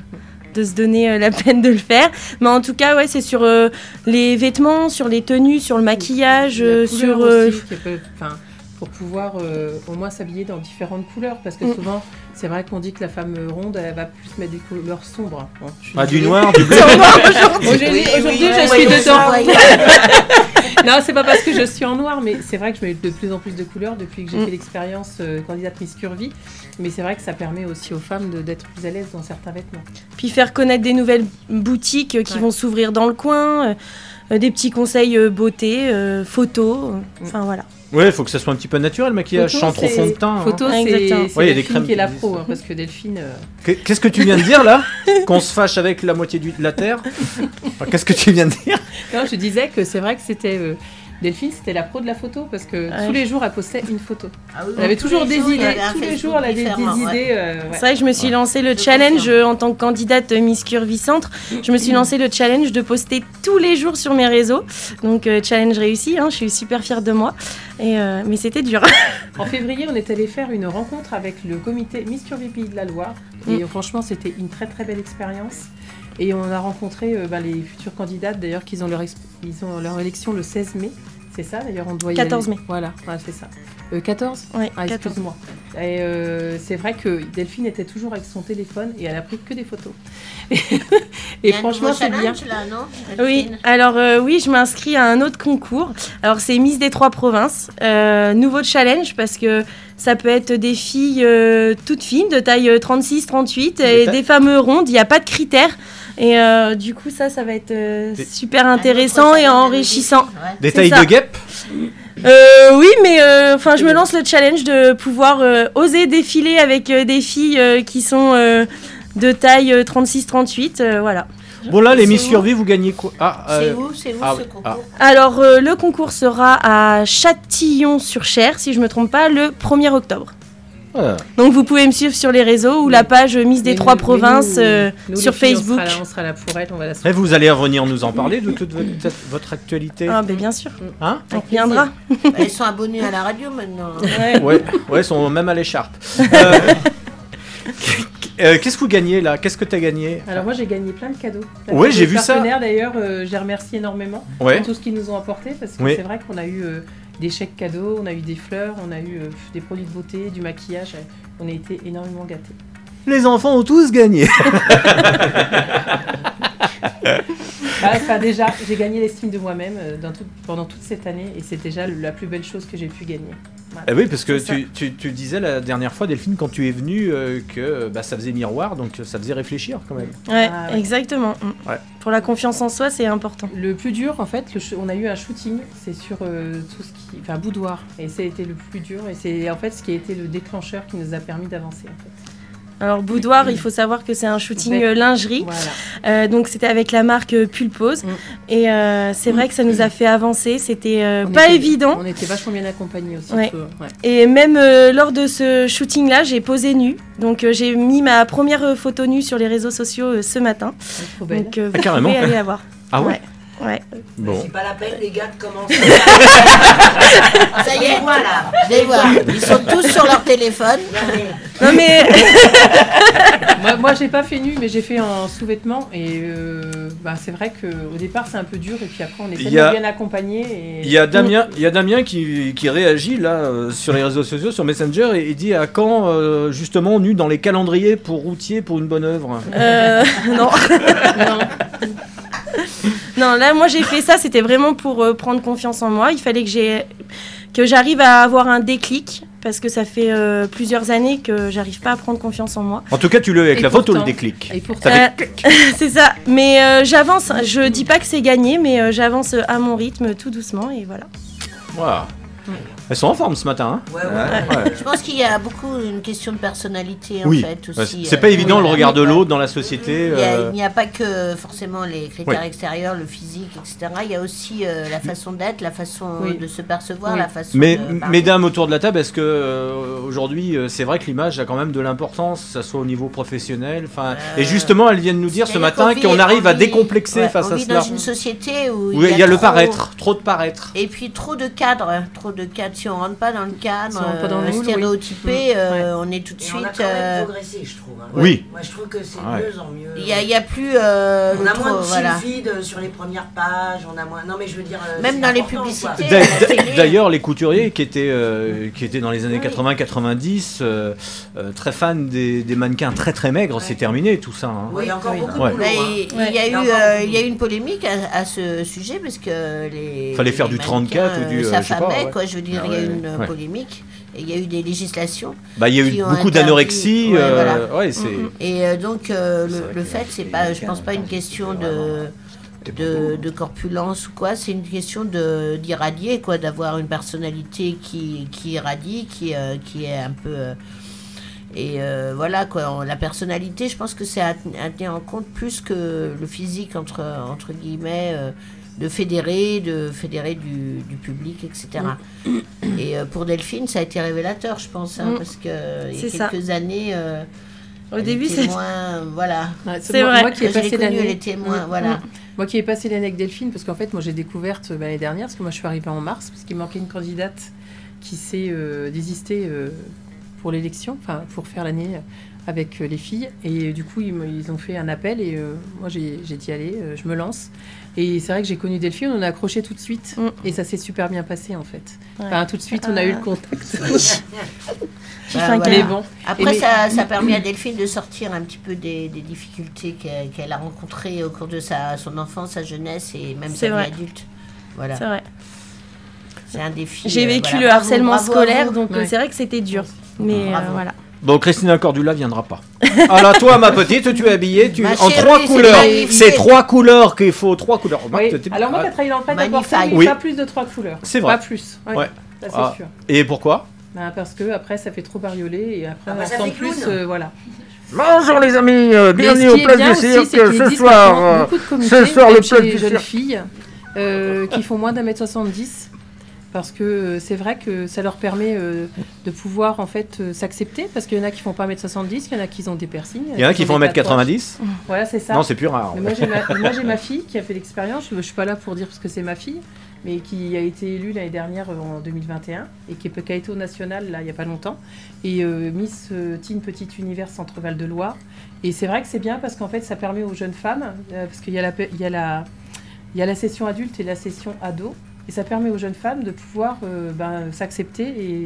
de se donner euh, la peine de le faire. Mais en tout cas, ouais, c'est sur euh, les vêtements, sur les tenues, sur le maquillage, euh, sur...
aussi, pour pouvoir euh, au moins s'habiller dans différentes couleurs. Parce que
Mm.
souvent, c'est vrai qu'on dit que la femme ronde, elle va plus mettre des couleurs sombres. Bon, suis
Ah, du noir, du bleu.
Aujourd'hui,
Oui,
aujourd'hui,
oui, oui,
je suis dedans.
voyons.
non, c'est pas parce que je suis en noir, mais c'est vrai que je mets de plus en plus de couleurs depuis que j'ai
Mm.
fait l'expérience euh, candidate Miss Curvy. Mais c'est vrai que ça permet aussi aux femmes d'être plus à l'aise dans certains vêtements.
Puis faire connaître des nouvelles boutiques euh, qui
Ouais.
vont s'ouvrir dans le coin, euh, euh, des petits conseils euh, beauté, euh, photos, euh, enfin voilà.
Ouais, il faut que ça soit un petit peu naturel, le maquillage,
Photo,
sans trop fond de teint. hein.
Photo, c'est
Exactement.
c'est
Ouais, il y a des
Delphine
crèmes
qui est la pro, hein, parce que Delphine. euh,
Qu'est- Qu'est-ce que tu viens de dire là? Qu'on se fâche avec la moitié de la Terre? Enfin, Qu'est-ce que tu viens de dire?
Non, je disais que c'est vrai que c'était. euh, Delphine, c'était la pro de la photo parce que
Ouais.
tous les jours, elle postait une photo.
Ah oui,
Elle avait toujours des
jours,
idées. Tous les jours, elle avait des
ouais.
idées. euh, ouais.
C'est vrai que je me suis lancé le challenge euh, en tant que candidate euh, Miss Curvy Centre. Je me suis lancé le challenge de poster tous les jours sur mes réseaux. Donc euh, challenge réussi, hein, je suis super fière de moi. Et, euh, mais c'était dur.
En février, on est allé faire une rencontre avec le comité Miss Curvy Pays de la Loire. Et
Mm.
franchement, c'était une très très belle expérience. Et on a rencontré euh, bah, les futures candidates, d'ailleurs, qu'ils ont leur, ils ont leur élection le 16 mai. C'est ça, d'ailleurs, on doit y
14
aller.
mai.
Voilà, ouais, c'est ça. Euh, 14
Ouais,
Ah,
14.
excuse-moi. Et euh, c'est vrai que Delphine était toujours avec son téléphone et elle a pris que des photos. Et franchement, c'est bien.
challenge, là, non
Oui, alors euh, oui, je m'inscris à un autre concours. Alors c'est Miss des Trois Provinces. Euh, nouveau challenge parce que ça peut être des filles euh, toutes fines, de taille 36-38, et
ta-
des femmes rondes, il n'y a pas de critères. Et euh, du coup, ça, ça va être euh, super
autre
intéressant et enrichissant.
Des tailles
ça.
de guêpe
Euh, oui, mais euh, enfin, je me lance le challenge de pouvoir euh, oser défiler avec euh, des filles euh, qui sont euh, de taille euh, 36-38, euh, voilà.
Bon là, les Miss Survie, vous gagnez quoi? Ah,
C'est où, c'est où
ah
ce
oui,
concours?
ah.
Alors, euh, le concours sera à Châtillon-sur-Cher, si je me trompe pas, le 1er octobre. Donc, vous pouvez me suivre sur les réseaux ou la page Miss des
Mais
Trois
nous-
Provinces
nous-
euh,
nous,
sur
filles,
Facebook.
On sera, là, on sera là pour elle, on va la
Et vous allez revenir nous en parler de toute votre, votre actualité
Ah, ben bien sûr,
Hein
on reviendra.
Elles sont abonnées à la radio maintenant.
Ouais, ouais, sont même à l'écharpe. Euh, euh, Qu'est-ce que vous gagnez là? Qu'est-ce que tu as gagné?
Alors moi j'ai gagné plein de cadeaux.
Ouais, j'ai vu ça.
partenaires d'ailleurs, euh, j'ai remercié énormément
Ouais.
pour tout ce qu'ils nous ont apporté parce que
Oui.
c'est vrai qu'on a eu euh, des chèques cadeaux, on a eu des fleurs, on a eu euh, des produits de beauté, du maquillage. On a été énormément gâtés.
Les enfants ont tous gagné.
Ah, Enfin déjà, j'ai gagné l'estime de moi-même euh, tout- pendant toute cette année et c'est déjà la plus belle chose que j'ai pu gagner. Voilà.
Eh oui, parce que tu, tu- tu disais la dernière fois, Delphine, quand tu es venue, euh, que bah, ça faisait miroir, donc ça faisait réfléchir quand même.
Ouais,
Ah, ouais.
exactement.
Ouais.
Pour la confiance en soi, c'est important.
Le plus dur, en fait, le on a eu un shooting, c'est sur euh, tout ce qui, enfin boudoir, et ça a été le plus dur, et c'est en fait ce qui a été le déclencheur qui nous a permis d'avancer. En fait.
Alors boudoir, il faut savoir que c'est un shooting euh, lingerie. Euh, donc c'était avec la marque euh, Pulpose. Et euh, c'est vrai que ça nous a fait avancer. C'était euh,
On
pas
était-
évident.
On était vachement bien accompagnés aussi.
Ouais.
ouais.
Et même euh, lors de ce shooting-là, j'ai posé nu. Donc euh, j'ai mis ma première photo nue sur les réseaux sociaux euh, ce matin.
belle.
Donc euh,
Ah,
vous
carrément.
pouvez aller la voir.
Ah ouais
Ouais.
Bon.
C'est pas la peine, les gars, de commencer.
Ça y est, voilà. Voir, ils sont tous sur leur téléphone.
Non mais
moi, moi j'ai pas fait nu, mais j'ai fait en sous-vêtements. Et euh, bah, c'est vrai qu'au départ, c'est un peu dur. Et puis après, on tellement
a-
bien accompagnés. Et...
Il y a Damien, il y a Damien qui, qui réagit là euh, sur les réseaux sociaux, sur Messenger, et dit à quand euh, justement nu dans les calendriers pour routier pour une bonne œuvre?
Euh, non. Non, là, moi, j'ai fait ça, c'était vraiment pour euh, prendre confiance en moi. Il fallait que j'ai que j'arrive à avoir un déclic parce que ça fait euh, plusieurs années que j'arrive pas à prendre confiance en moi.
En tout cas, tu l'as avec
Et
la photo, le déclic.
Euh, c'est ça. Mais euh, j'avance. Je dis pas que c'est gagné, mais euh, j'avance à mon rythme, tout doucement, et voilà.
Voilà. Elles sont en forme ce matin. hein
Ouais,
Ouais.
Je pense qu'il y a beaucoup une question de personnalité en
Oui,
fait aussi.
c'est
euh,
pas évident
oui,
le regard de l'autre dans la société.
Il y a-
euh,
il n'y a, pas que forcément les critères
Oui.
extérieurs, le physique, etc. Il y a aussi euh, la façon d'être, la façon
Oui.
de se percevoir,
Oui.
la façon
Mais
de
mesdames autour de la table, est-ce que euh, aujourd'hui euh, c'est vrai que l'image a quand même de l'importance, que ça soit au niveau professionnel, enfin, et justement elles viennent nous dire ce matin
qu'on
arrive
on
à décomplexer
ouais,
face
on
à
vit
cela.
dans une société où
Oui, il y a le
trop-
paraître, trop de paraître.
Et puis trop de cadres, trop de cadres. Si on rentre pas dans le cadre,
Si on rentre pas dans le
euh,
moule,
stéréotypé,
Mm.
euh, on est tout de
Et
suite.
on a quand même
euh,
progressé, je trouve. hein.
Oui.
Moi, je trouve que c'est
Ouais.
de mieux en mieux.
Il y a, il y a plus. euh,
on a
trop-
moins de
voilà.
sur les premières pages, on a moins. Non, mais je veux dire.
Même dans les publicités.
D'ailleurs, les couturiers qui étaient, euh, qui étaient dans les années 80-90, euh, euh, très fans des, des mannequins très très maigres, c'est terminé tout ça. hein.
Oui, il y a encore beaucoup
Ouais.
de boulot. Hein.
il,
Ouais.
y a eu, euh, il y a eu une polémique à, à ce sujet parce que les.
Fallait faire
les
du 34 ou du,
euh,
ouais.
quoi. Je veux dire, il y a eu une
ouais.
polémique et il y a eu des législations.
Bah, il y a eu beaucoup d'anorexie,
Ouais,
euh,
voilà.
ouais, c'est-
Mhm. Et euh, donc euh, le, le fait, c'est pas, je pense pas une question de. De, de corpulence ou quoi, c'est une question d'irradier quoi, d'avoir une personnalité qui, qui irradie, qui, qui est un peu et voilà quoi, on- la personnalité, je pense que c'est à, à tenir en compte plus que le physique entre entre guillemets, de fédérer, de fédérer du, du public, etc. Et euh, pour Delphine, ça a été révélateur, je pense, hein,
Mm.
parce que il y a
ça.
quelques années. euh,
Au début, c'est-
moins, voilà.
Ouais,
C'est
moi,
vrai.
Moi qui ai passé l'année.
elle était moins,
Mm,
voilà.
mm. Moi qui ai passé l'année avec Delphine, parce qu'en fait, moi j'ai découverte euh, l'année dernière, parce que moi je suis arrivée en mars, parce qu'il manquait une candidate qui s'est euh, désistée euh, pour l'élection, enfin pour faire l'année avec euh, les filles. Et du coup, ils, ont fait un appel et euh, moi j'ai j'ai dit allez, euh, je me lance. Et c'est vrai que j'ai connu Delphine, on a accroché tout de suite et ça s'est super bien passé en fait.
Ouais.
Enfin, tout de suite, on a eu le contact.
Bah, voilà.
bon.
Après,
mais-
ça, ça a permis à Delphine de sortir un petit peu des, des difficultés qu'elle a rencontrées au cours de sa, son enfance, sa jeunesse et même sa
vrai.
vie adulte. Voilà.
C'est vrai.
C'est un défi.
J'ai
euh,
vécu
voilà.
le harcèlement
bravo
scolaire, donc euh,
Ouais.
c'est vrai que c'était dur. Mais euh, voilà.
Bon, Christina Cordula viendra pas. Alors toi, ma petite, tu es habillée tu...
Ma
en
chérie,
trois couleurs. C'est trois couleurs qu'il faut, trois couleurs.
Oui.
t'es-
Alors moi
Ah,
qui ai travaillé dans le prêt à porter,
Magnifique.
mais
Oui.
pas plus de trois couleurs.
C'est vrai.
Pas plus. Ouais.
Ouais.
Ça c'est
Ah.
sûr.
Et pourquoi?
Ben, parce que après ça fait trop bariolé et après
Ah bah,
on
ça
sent
fait
plus euh, voilà.
Bonjour les amis, euh, bienvenue au Place
bien
du Cirque
qu'ils
ce soir. euh, ce soir le Place du
jeunes
Cirque.
filles euh, qui font moins d'un mètre 70 parce que euh, c'est vrai que ça leur permet euh, de pouvoir en fait euh, s'accepter parce qu'il y en a qui font pas 1m70, il y en a qui ont des piercings.
Il y en a qui font
ont des
1m90.
tatouages. Voilà, c'est ça.
Non, c'est plus rare.
Moi, j'ai ma, fille qui a fait l'expérience. Je ne suis pas là pour dire parce que c'est ma fille, mais qui a été élue l'année dernière en 2021 et qui, est- qui a été au national là il n'y a pas longtemps. Et euh, Miss Teen Petit Univers Centre Val de Loire. Et c'est vrai que c'est bien parce qu'en fait ça permet aux jeunes femmes, parce qu'il y, a la pe- il y, a la- il y a la session adulte et la session ado, et ça permet aux jeunes femmes de pouvoir euh, ben, s'accepter et,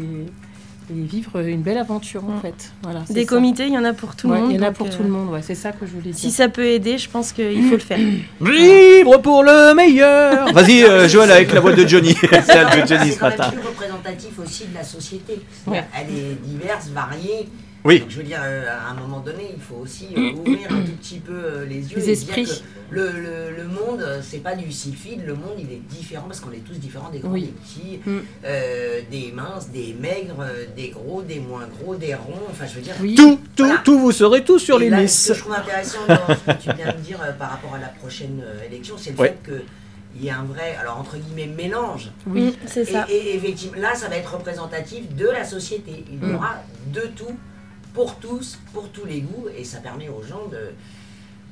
et vivre une belle aventure en fait. Voilà, c'est
Des
ça.
comités, il y en a pour tout le monde.
Il y en a pour
euh,
tout le monde, ouais, c'est ça que je voulais dire.
Si ça peut aider, je pense qu'il faut le faire.
Libre pour le meilleur. Vas-y, euh, Joël, avec la voix de Johnny. C'est la voix de Johnny
C'est
ce
quand même
matin.
plus représentatif aussi de la société.
Ouais.
Elle est diverse, variée.
Oui.
Donc, je veux dire, euh, à un moment donné, il faut aussi euh, ouvrir un tout petit peu euh, les yeux.
Les
et dire
esprits.
que Le, le, le monde, c'est pas du sylphide, le monde il est différent parce qu'on est tous différents, des grands,
Oui.
des petits,
Mm.
euh, des minces, des maigres, des gros, des moins gros, des ronds, enfin je veux dire.
Tout, tout, tout, vous serez tous sur
Et
les
là,
Miss.
Ce que je trouve intéressant dans ce que tu viens de dire euh, par rapport à la prochaine euh, élection, c'est le
Ouais.
fait que il y a un vrai, alors entre guillemets, mélange.
Oui, c'est ça.
Et, et effectivement, là, ça va être représentatif de la société. Il y
Mm.
aura de tout, pour tous, pour tous les goûts, et ça permet aux gens de.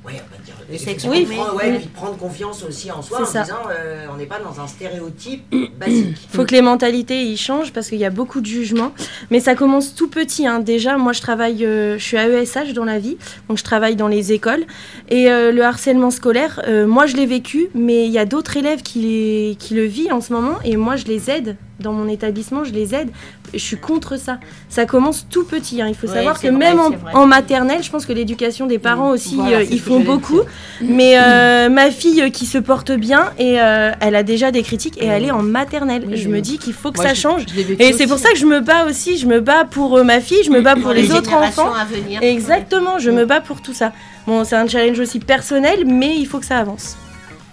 Ouais, on va dire.
De
prendre- ouais,
Oui.
puis de prendre confiance aussi en soi en
ça.
disant euh, on n'est pas dans un stéréotype basique.
faut que les mentalités y changent parce qu'il y a beaucoup de jugements. Mais ça commence tout petit. hein. Déjà, moi, je travaille, euh, je suis AESH dans la vie, donc je travaille dans les écoles. Et euh, le harcèlement scolaire, moi, je l'ai vécu, mais il y a d'autres élèves qui, les- qui le vivent en ce moment, et moi, je les aide. Dans mon établissement, je les aide. Je suis contre ça. Ça commence tout petit. hein. Il faut
Ouais,
savoir que
vrai,
même en, maternelle, je pense que l'éducation des parents aussi,
Voilà,
euh, ils font beaucoup. Mais euh, ma fille euh, qui se porte bien, et euh, elle a déjà des critiques, et elle est en maternelle.
Oui,
je
oui.
me dis qu'il faut que
Moi,
ça change.
je
Et c'est pour
aussi.
ça que je me bats aussi. Je me bats pour ma fille, je me bats pour,
Pour
les,
les
autres enfants.
à venir.
Exactement, je me bats pour tout ça. Bon, c'est un challenge aussi personnel, mais il faut que ça avance.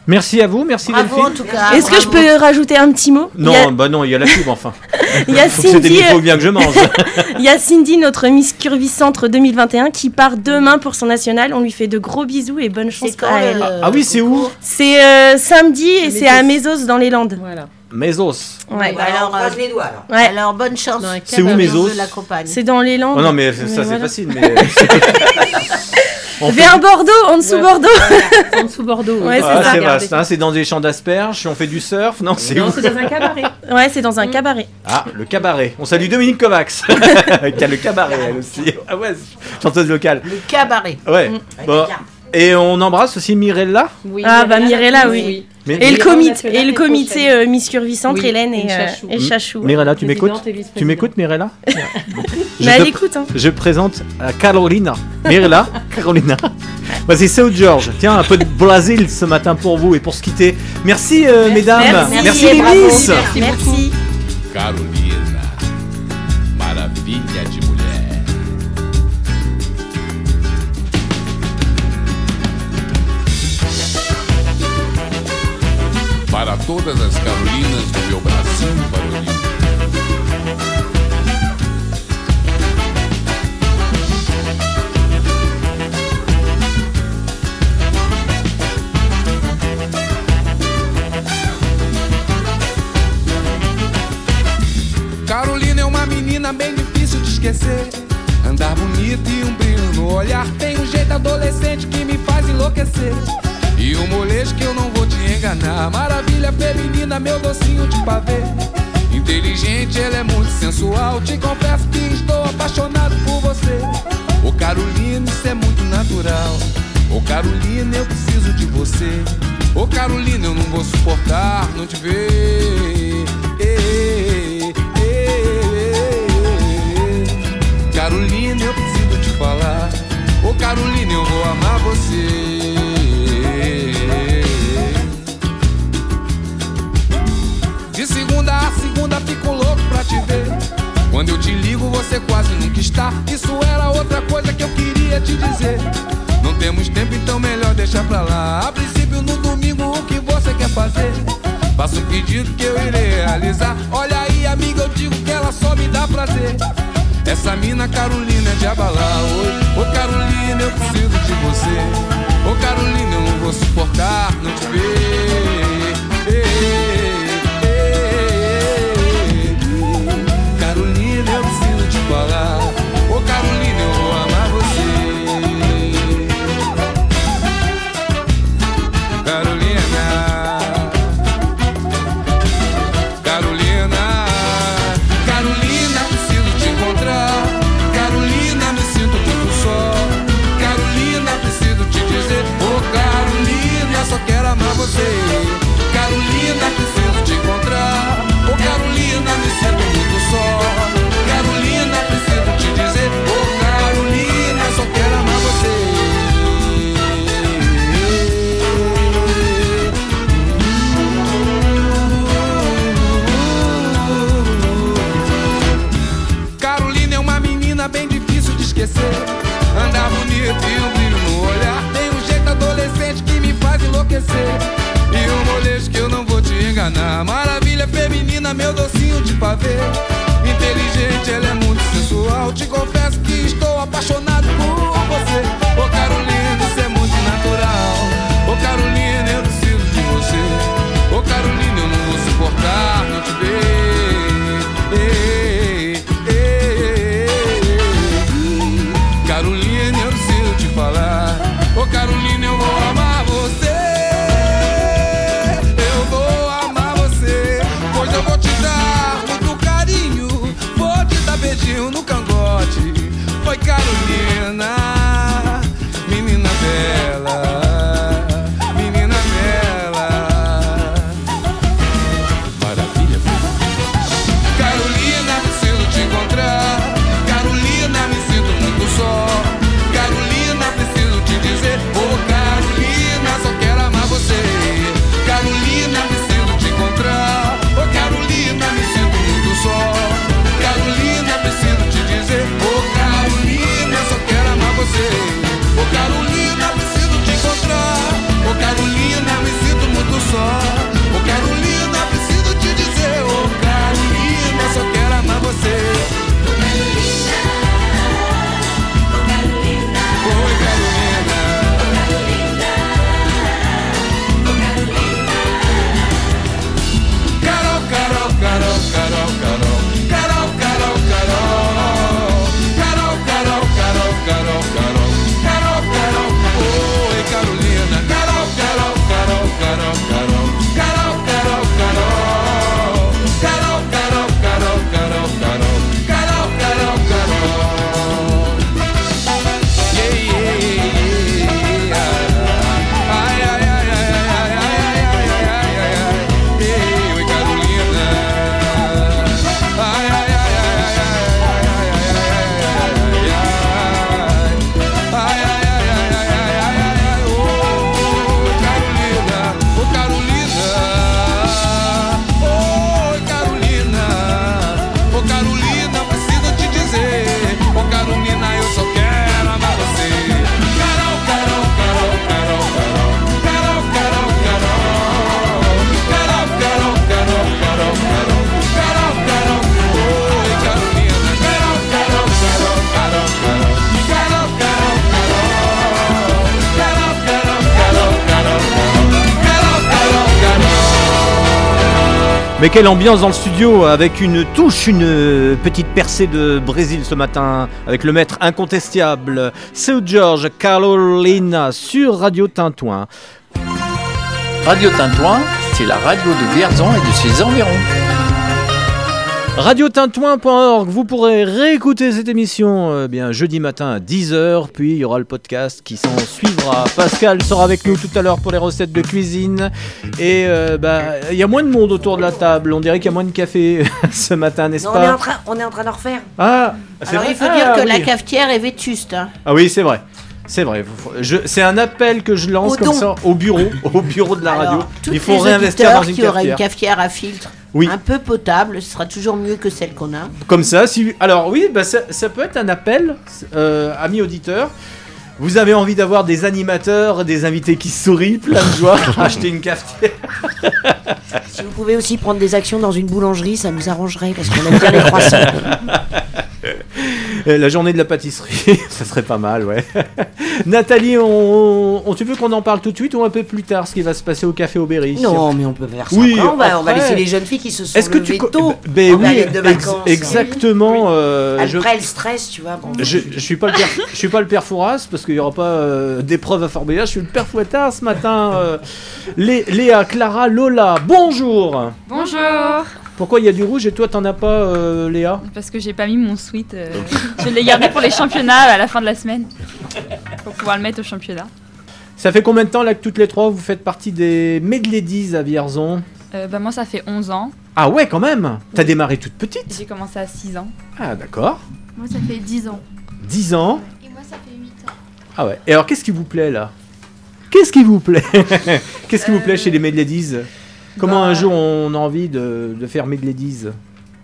Merci à vous, merci
Bravo
Delphine.
en tout cas.
Est-ce que je peux rajouter un petit mot?
Non,
Il y a-
bah non, il y a la pub enfin.
Il y a
Faut que
Cindy,
émission
euh,
bien que je mange.
Il y a Cindy, notre Miss Curvy Centre 2021, qui part demain pour son national. On lui fait de gros bisous et bonne chance à elle.
le-
Ah oui, c'est où?
C'est euh, samedi et c'est à Mésos dans les Landes.
Voilà.
Mesos.
Ouais.
Bah, alors, on
Alors,
croise les doigts alors.
Ouais.
Alors bonne chance.
C'est où. Mésos.
C'est dans les Landes.
Oh non, mais ça c'est facile. Mais... On fait-
Vers Bordeaux, en dessous
Ouais.
Bordeaux.
En dessous Bordeaux.
Ouais,
oui.
c'est
Ah, vaste, hein, c'est dans des champs d'asperges, on fait du surf, non c'est où
Non, c'est dans un cabaret.
Ouais, c'est dans un cabaret.
Ah, le cabaret. On salue Dominique Kovacs, qui a le cabaret elle aussi. Ah ouais, chanteuse locale.
Le cabaret.
Ouais. Bon. Et on embrasse aussi Mirella?
Oui,
Ah, bah, Mirella, oui.
Mais-
Et le comité, et le euh, Miss Curvy Centre,
Oui,
Hélène et,
et
euh,
Chachou.
et Chachou.
Mirella, tu m'écoutes. Tu m'écoutes, Mirella
Mais
Je
elle
te-
écoute, hein.
Je présente à Carolina. Mirella, Carolina. Vas-y, c'est George. Tiens, un peu de Brésil ce matin pour vous et pour se quitter. Merci, euh, mesdames.
Merci,
les. Miss.
Merci. Merci.
Carolina, todas as Carolinas do meu Brasil varonil. Carolina é uma menina bem difícil de esquecer. Andar bonito e um brilho no olhar. Tem um jeito adolescente que me faz enlouquecer. E um molejo que eu não vou enganar. Maravilha feminina, meu docinho de pavê. Inteligente, ela é muito sensual. Te confesso que estou apaixonado por você. Ô Carolina, isso é muito natural. Ô Carolina, eu preciso de você. Ô Carolina, eu não vou suportar não te ver. Carolina, eu preciso te falar. Ô Carolina, eu vou amar você. Segunda a segunda fico louco pra te ver. Quando eu te ligo, você quase nunca está. Isso era outra coisa que eu queria te dizer. Não temos tempo, então melhor deixar pra lá. A princípio, no domingo, o que você quer fazer? Faça um pedido que eu irei realizar. Olha aí, amiga, eu digo que ela só me dá prazer. Essa mina Carolina é de abalar. Oi, ô Carolina, eu preciso de você. Ô Carolina, eu não vou suportar não te ver. Juliana, maravilha feminina, meu docinho de pavê. Inteligente, ela é muito sensual. Te confesso que estou apaixonado por você.
Quelle ambiance dans le studio avec une touche, une petite percée de Brésil ce matin avec le maître incontestable Seu George Carolina sur Radio Tintouin.
Radio Tintouin, c'est la radio de Vierzon et de ses environs.
Radiotintouin.org, vous pourrez réécouter cette émission euh, bien jeudi matin à 10h, puis il y aura le podcast qui s'en suivra. Pascal sera avec nous tout à l'heure pour les recettes de cuisine. Et euh, bah, il y a moins de monde autour de la table, on dirait qu'il y a moins de café ce matin, n'est-ce
Non, on, est
pas
en train, on est en train d'en refaire.
Ah,
Alors
vrai?
il faut
Ah,
dire que la cafetière est vétuste. hein.
Ah oui, c'est vrai. C'est vrai. C'est un appel que je lance
Au
comme
don.
ça au bureau, au bureau de la
Alors,
radio. Il faut réinvestir dans une
qui aura une
cafetière.
cafetière à filtre
Oui.
un peu potable, ce sera toujours mieux que celle qu'on a.
Comme ça, si... alors oui, bah, ça, ça peut être un appel, euh, amis auditeurs. Vous avez envie d'avoir des animateurs, des invités qui sourient, plein de joie, acheter une cafetière.
Si vous pouvez aussi prendre des actions dans une boulangerie, ça nous arrangerait parce qu'on aime bien les croissants.
Euh, La journée de la pâtisserie, ça serait pas mal, ouais. Nathalie, on, on- tu veux qu'on en parle tout de suite ou un peu plus tard, ce qui va se passer au café Aubéry
Non, mais on peut faire ça
Oui,
après. On va, on va laisser les jeunes filles qui se sont
Est-ce que tu
tôt
Ben
en
oui,
période de
ex-
vacances.
exactement. euh, je-
Après le stress, tu vois. bon.
Je, je suis pas le père, je suis pas le père Fouras parce qu'il y aura pas euh, d'épreuve à Boyard. Je suis le père Fouettard ce matin. euh. Lé- Léa, Clara, Lola, bonjour.
Bonjour
Pourquoi il y a du rouge et toi t'en as pas, euh, Léa
Parce que j'ai pas mis mon sweat. euh, je l'ai gardé pour les championnats à la fin de la semaine. Pour pouvoir le mettre au championnat.
Ça fait combien de temps là que toutes les trois vous faites partie des Medladies à Vierzon
Euh, bah, moi, ça fait 11 ans.
Ah ouais, quand même. T'as démarré toute petite.
J'ai commencé à 6 ans.
Ah d'accord.
Moi, ça fait 10 ans.
10 ans.
Et moi, ça fait 8 ans.
Ah ouais. Et alors qu'est-ce qui vous plaît là? Qu'est-ce qui vous plaît? Qu'est-ce qui vous plaît chez les Medladies? Comment
bah-
un jour on a envie de, de faire Medladies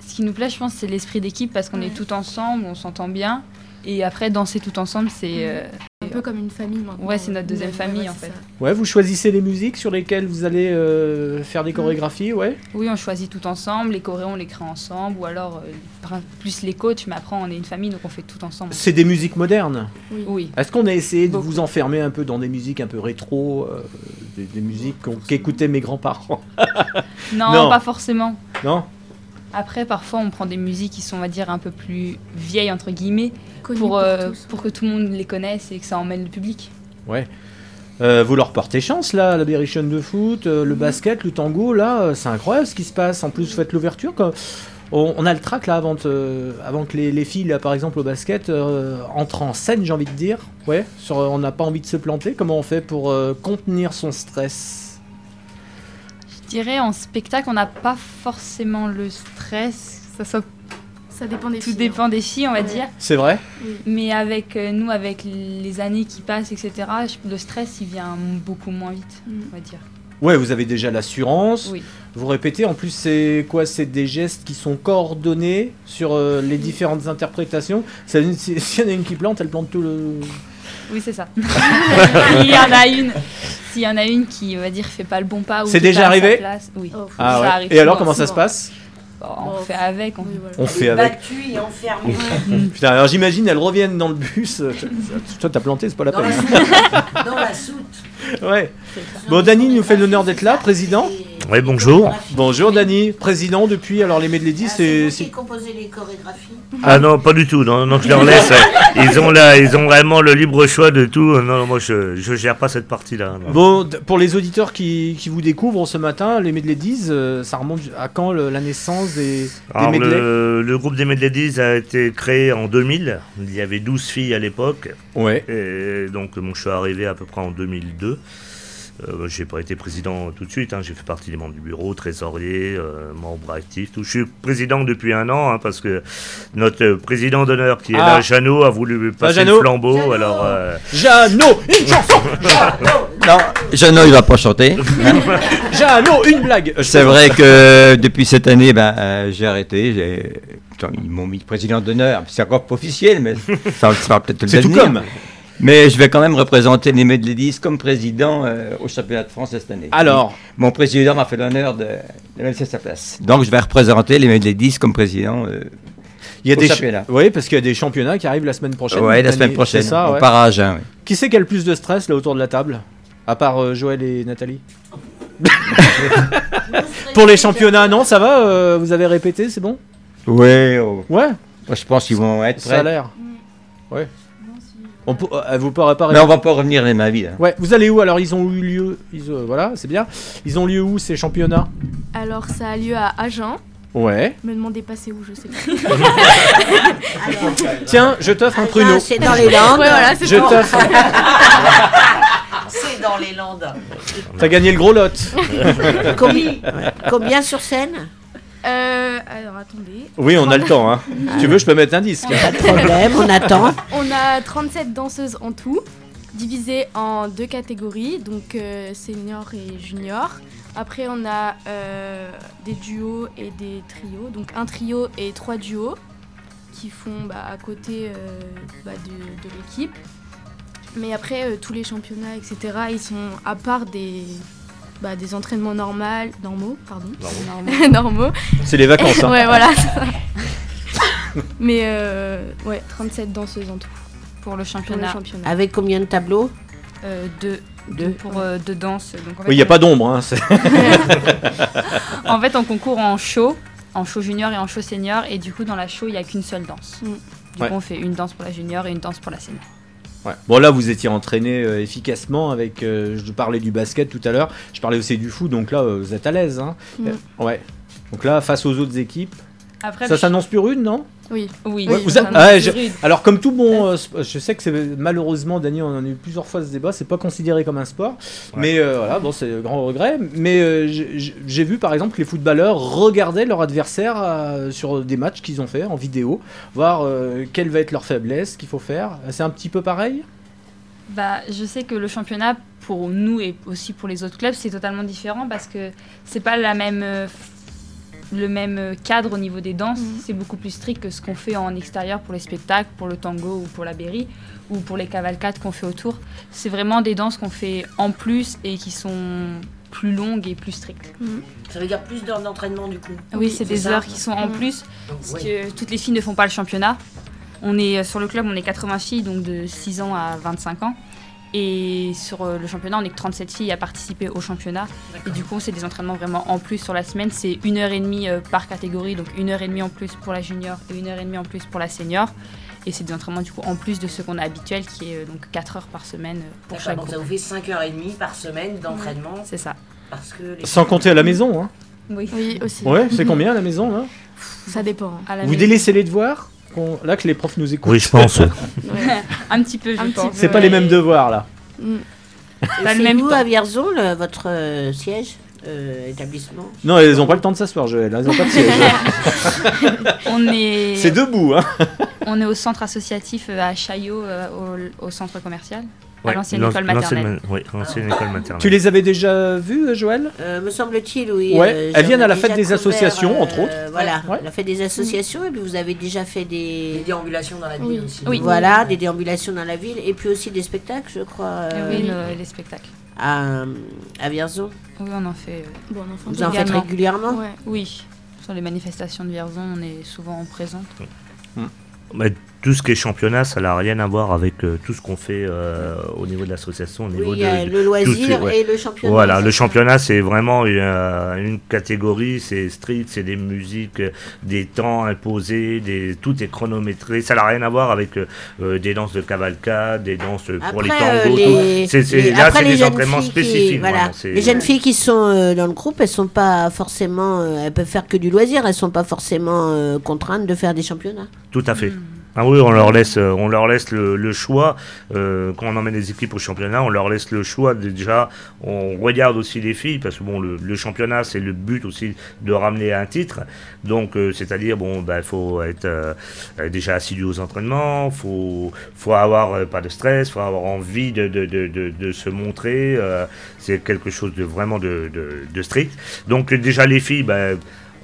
Ce qui nous plaît, je pense, c'est l'esprit d'équipe parce qu'on est tout ensemble, on s'entemble bien. Et après, danser tout ensemble, c'est euh,
peu comme une famille maintenant.
Ouais, c'est notre deuxième
Ouais,
famille
ouais,
en fait.
ça.
Ouais, vous choisissez les musiques sur lesquelles vous allez euh, faire des chorégraphies, ouais
Oui, on choisit tout ensemble, les choréos on les crée ensemble, ou alors euh, plus les coachs, mais après on est une famille donc on fait tout ensemble.
C'est des musiques modernes
Oui.
Est-ce qu'on a essayé de vous enfermer un peu dans des musiques un peu rétro, euh, des, des musiques qu'on- qu'écoutaient mes grands-parents?
Non, pas forcément.
Non?
Après, parfois, on prend des musiques qui sont, on va dire, un peu plus vieilles, entre guillemets,
Connues
pour,
pour
euh, pour que tout le monde les connaisse et que ça emmène le public.
Ouais. Euh, vous leur portez chance là, la Berrichonne de foot, euh, le basket, le tango, là, euh, c'est incroyable ce qui se passe. En plus, vous faites l'ouverture. On, on a le track là avant, avant que les, les filles, là, par exemple, au basket, euh, entrent en scène, j'ai envie de dire. Ouais, sur, on n'a pas envie de se planter. Comment on fait pour euh, contenir son stress?
Dirais, en spectacle, on n'a pas forcément le stress. Ça, soit...
Ça dépend des
Tout
filles,
dépend
hein.
des filles, on va
Ouais.
dire.
C'est vrai
Mais avec euh, nous, avec les années qui passent, etc., je- le stress, il vient beaucoup moins vite, on va dire.
Ouais, vous avez déjà l'assurance.
Oui.
Vous répétez. En plus, c'est quoi? C'est des gestes qui sont coordonnés sur euh, les différentes interprétations? Ça- si- S'il y en a une qui plante, elle plante tout le.
Oui, c'est ça. S'il y en a une, s'il y en a une qui, on va dire, fait pas le bon pas ou
C'est déjà
pas à sa
arrivé
place, Oui.
Ah
Ça
ouais.
arrive
Et alors,
souvent.
comment ça se passe
Bon, On fait avec. On,
On fait avec.
Battu et enfermé.
Putain, alors j'imagine, elles reviennent dans le bus. euh, Toi, t'as planté, c'est pas la
Dans la
peine.
soute. Dans la soute.
Ouais. Bon, Dany nous fait l'honneur d'être là, président.
Oui, bonjour.
Bonjour, Dany, président depuis. Alors, les Medley c'est.
Qui composait les chorégraphies
Ah non, pas du tout. Non, non, je leur laisse. Ils ont là, ils ont vraiment le libre choix de tout. Non, non, moi, je, je gère pas cette partie-là.
Bon, pour les auditeurs qui, qui vous découvrent ce matin, les Medley euh, ça remonte à quand le- la naissance des,
Alors, le, le groupe des Medladies a été créé en 2000. Il y avait 12 filles à l'époque.
Ouais.
Et donc, mon je suis arrivé à peu près en 2002. Euh, j'ai pas été président tout de suite, hein. j'ai fait partie des membres du bureau, trésorier, euh, membre actif, tout. Je suis président depuis un an hein, parce que notre euh, président d'honneur qui est
Ah.
là, Jeannot, a voulu passer
Jeannot.
le flambeau. Alors, euh,
Jeannot, une chanson
Non, Jeannot, il va pas chanter.
Jeannot, une blague
C'est vrai que depuis cette année, ben, euh, j'ai arrêté. Ils m'ont mis président d'honneur. C'est encore pas officiel, mais ça sera peut-être le
C'est tout comme.
Mais je vais quand même représenter les Medley comme président euh, au championnat de France cette année.
Alors
Mon président m'a fait l'honneur de, de me laisser sa place. Donc je vais représenter les Medley comme président. euh,
Il y a
au
des
championnat.
Oui, parce qu'il y a des championnats qui arrivent la semaine prochaine.
Ouais, la semaine
c'est
prochaine.
Ça,
on
ouais.
part à Agen. oui.
Qui c'est qui a le plus de stress là autour de la table À part euh, Joël et Nathalie Pour les championnats, non, ça va euh, Vous avez répété, c'est bon?
Ouais. oh.
Ouais.
Moi, je pense qu'ils vont être
Ça
prêts.
a l'air. Ouais. On peut, euh, vous pourrez pas
Mais on va pas revenir les ma vie. hein.
Ouais, vous allez où Alors, ils ont eu lieu. Ils, euh, voilà, c'est bien. Ils ont lieu où ces championnats?
Alors ça a lieu à Agen.
Ouais.
Me demandez pas c'est où, je sais pas.
Tiens, je t'offre un pruneau.
c'est dans les Landes.
Ouais, voilà, c'est
Je
bon.
t'offre.
C'est dans les Landes.
T'as gagné le gros lot.
combien, combien sur scène?
Euh, alors attendez.
Oui, on a le temps. Hein. Si tu veux, je peux mettre un disque.
Pas de problème, on attend.
On a 37 danseuses en tout, divisées en deux catégories, donc euh, senior et junior. Après, on a euh, des duos et des trios, donc un trio et trois duos qui font bah, à côté euh, bah, de, de l'équipe. Mais après, euh, tous les championnats, etc., ils sont à part des, bah, des entraînements normaux, normaux, pardon,
Normaux.
normaux.
C'est les vacances, hein.
ouais, voilà. Mais euh, ouais, 37 danseuses en tout.
Pour le championnat.
championnat.
Avec combien de tableaux
Euh, deux.
Deux.
Pour euh, deux danses. Donc, en fait,
Oui, il n'y a
on-
pas d'ombre. Hein.
en fait, on concourt en show, en show junior et en show senior, et du coup, dans la show, il n'y a qu'une seule danse. Du
Ouais.
coup, on fait une danse pour la junior et une danse pour la senior.
Ouais. Bon là vous étiez entraîné euh, efficacement avec, euh, je parlais du basket tout à l'heure, je parlais aussi du foot, donc là euh, vous êtes à l'aise. Hein.
Mm.
Euh, ouais. Donc là face aux autres équipes,
Après,
ça s'annonce plus rude, non?
Oui.
Oui.
Ouais,
oui,
vous
ça
a-
s'annonce
ouais,
plus
je-
rude.
Alors comme tout bon, euh, je sais que c'est malheureusement, Dany, on en a eu plusieurs fois ce débat, c'est pas considéré comme un sport, mais euh, voilà, bon c'est un grand regret. Mais euh, j'ai- vu par exemple que les footballeurs regardaient leur adversaire euh, sur des matchs qu'ils ont fait en vidéo, voir euh, quelle va être leur faiblesse, qu'il faut faire. C'est un petit peu pareil?
Bah, je sais que le championnat, pour nous et aussi pour les autres clubs, c'est totalement différent parce que c'est pas la même, euh, le même cadre au niveau des danses. C'est beaucoup plus strict que ce qu'on fait en extérieur pour les spectacles, pour le tango ou pour la berry ou pour les cavalcades qu'on fait autour. C'est vraiment des danses qu'on fait en plus et qui sont plus longues et plus strictes.
Ça veut dire plus d'heures d'entraînement du coup.
Oui, c'est des
ça
heures qui sont en plus,
Donc,
parce
oui.
que toutes les filles ne font pas le championnat. On est euh, sur le club, on est 80 filles, donc de 6 ans à 25 ans. Et sur euh, le championnat, on est que 37 filles à participer au championnat. Et du coup, c'est des entraînements vraiment en plus sur la semaine. C'est une heure et demie euh, par catégorie, donc une heure et demie en plus pour la junior et une heure et demie en plus pour la senior. Et c'est des entraînements du coup en plus de ce qu'on a habituel, qui est euh, donc 4 heures par semaine pour chaque
donc ça vous fait 5h30 par semaine d'entraînement.
C'est ça.
Parce que les
Sans compter à la maison. Hein.
Oui,
oui aussi.
Ouais, c'est combien à la maison là?
Ça dépend.
Vous délaissez les devoirs? Qu'on- Là que les profs nous écoutent.
Oui, je pense.
un petit peu, je
Un
pense.
C'est pas les mêmes devoirs là.
Et
Pas le
C'est
même temps.
à Vierzon, le- votre euh, siège, euh, établissement?
Non, elles ont pas le temps de s'asseoir, Joël. Elles ont pas de siège.
On est.
C'est debout, hein.
On est au centre associatif euh, à Chaillot, euh, au, au centre commercial, à l'ancienne
l'an-
école maternelle.
ma- Oui, l'ancienne école maternelle.
Tu les avais déjà vus, Joël?
Euh, me semble-t-il, oui.
Ouais,
euh,
elles viennent à la fête des associations, entre autres.
Voilà,
Ouais.
la fête des associations, et puis vous avez déjà fait des...
Des déambulations dans la ville
Oui.
aussi.
Oui.
Voilà, des déambulations dans la ville, et puis aussi des spectacles, je crois. euh,
Oui, le- les spectacles.
À, à Vierzon.
Oui, on en fait. euh,
Bon, on en fait
Vous en faites régulièrement
Ouais.
Oui. Sur les manifestations de Vierzon, on est souvent présente.
Mais tout ce qui est championnat, ça n'a rien à voir avec euh, tout ce qu'on fait euh, au niveau de l'association. Au
Oui,
niveau
il y a
de,
le loisir
tout-
et le championnat,
Voilà, le championnat, c'est vraiment une, euh, une catégorie, c'est street, c'est des musiques, euh, des temps imposés, des, tout est chronométré. Ça n'a rien à voir avec euh, euh, des danses de cavalcade, des danses pour les
euh,
tangos.
les-
là,
après,
c'est
les
des
jeunes
entraînements
filles qui-
spécifiques.
voilà. Les jeunes filles qui sont euh, dans le groupe, elles sont pas forcément, euh, elles peuvent faire que du loisir, elles sont pas forcément euh, contraintes de faire des championnats.
Tout à fait. Ah oui, on leur laisse, euh, on leur laisse le, le choix. euh, quand on emmène les équipes au championnat, on leur laisse le choix. Déjà, on regarde aussi les filles parce que bon, le, le championnat, c'est le but aussi de ramener un titre. Donc, euh, c'est-à-dire, bon, bah, faut être euh, euh, déjà assidu aux entraînements. Faut, faut avoir euh, pas de stress. Faut avoir envie de, de, de, de, se montrer. c'est quelque chose de vraiment de, de, de strict. Donc, déjà les filles, bah,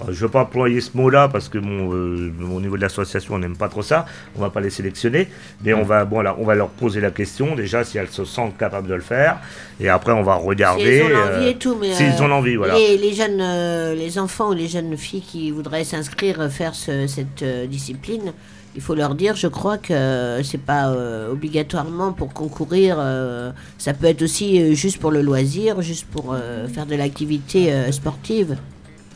Je ne veux pas employer ce mot-là parce que bon, euh, au niveau de l'association, on n'aime pas trop ça. On va pas les sélectionner, mais on va, bon, là, on va leur poser la question déjà si elles se sentent capables de le faire, et après on va regarder.
S'ils ont l'envie
euh,
et tout, mais
S'ils
euh,
ont l'envie, voilà.
Les, les jeunes, euh, les enfants ou les jeunes filles qui voudraient s'inscrire, faire ce- cette discipline, il faut leur dire, je crois que c'est pas euh, obligatoirement pour concourir. euh, ça peut être aussi euh, juste pour le loisir, juste pour faire de l'activité sportive.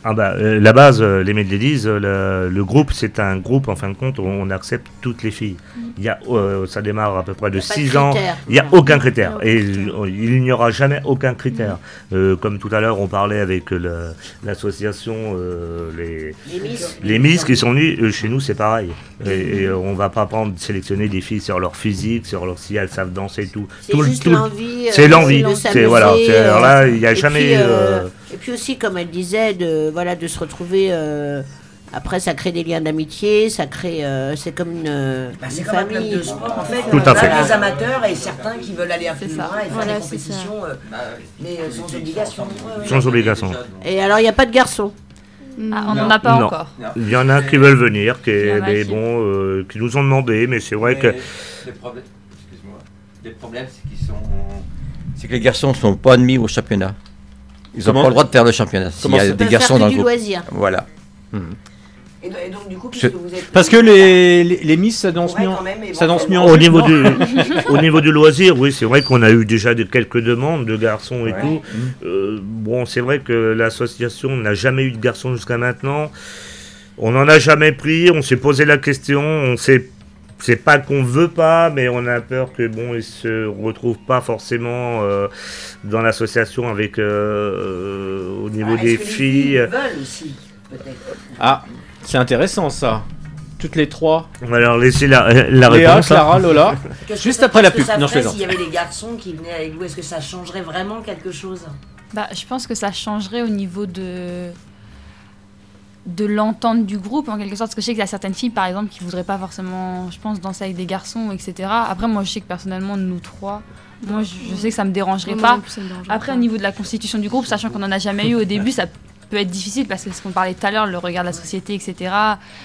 Ah bah, euh, la base, euh, les Medladies, euh, le, le groupe, c'est un groupe, en fin de compte, où on accepte toutes les filles. Il y a, euh, ça démarre à peu près de
Il y a pas de
6 ans. Il n'y a aucun critère. Et il n'y aura jamais aucun critère. Euh, comme tout à l'heure, on parlait avec l'association, les,
Les Miss.
les Miss qui sont venues. chez nous, c'est pareil. Et, et, on va pas prendre, sélectionner des filles sur leur physique, sur leur, si elles savent danser et tout.
C'est
Tout
l'envie.
C'est l'envie. voilà. Alors là, il n'y a
et
jamais.
puis, Et puis aussi, comme elle disait, de, voilà, de se retrouver. euh, après, ça crée des liens d'amitié, ça crée. euh, c'est comme une,
Bah,
une
comme un club
famille.
de sport en fait.
Tout
on
à
a
fait.
des amateurs et certains qui veulent aller un peu plus loin et faire
Voilà,
des compétitions, euh, mais euh, sans obligation.
Sans obligation.
Et alors, il n'y a pas de garçons?
Ah, on n'en a pas
Non.
encore.
Il y en a qui veulent venir, qui, mais bon, euh, qui nous ont demandé, mais c'est vrai que.
Le problème, excuse-moi, le problème c'est qu'ils sont. C'est que les garçons ne sont pas admis au championnat. Ils n'ont pas le droit de faire le championnat. S'il y a des garçons dans le groupe.
loisir.
Voilà.
Et, do- et donc du coup, puisque vous êtes
Parce que les, les, les Miss, ça danse
Ouais,
mieux. en-
quand même,
Ça danse mieux en
Au niveau, du, au niveau du loisir, oui, c'est vrai qu'on a eu déjà de, quelques demandes de garçons et tout. Euh, bon, c'est vrai que l'association n'a jamais eu de garçons jusqu'à maintenant. On n'en a jamais pris, on s'est posé la question, on sait. C'est pas qu'on veut pas, mais on a peur que bon, ils se retrouvent pas forcément euh, dans l'association avec euh, au niveau
Ah,
des
que les
filles.
veulent aussi, peut-être?
Ah, c'est intéressant ça. Toutes les trois.
On va leur laisser la, la
Léa,
réponse. hein.
Clara, Lola. Juste après la pub. Non.
S'il y avait des garçons qui venaient avec vous, est-ce que ça changerait vraiment quelque chose?
Bah, je pense que ça changerait au niveau de de l'entente du groupe en quelque sorte parce que je sais qu'il y a certaines filles par exemple qui voudraient pas forcément je pense danser avec des garçons etc après moi je sais que personnellement nous trois moi je, je sais que ça me dérangerait pas
non plus, ça me dérangerait
après
pas.
au niveau de la constitution du groupe sachant qu'on en a jamais eu au début ça peut être difficile parce que ce qu'on parlait tout à l'heure, le regard de la société, etc.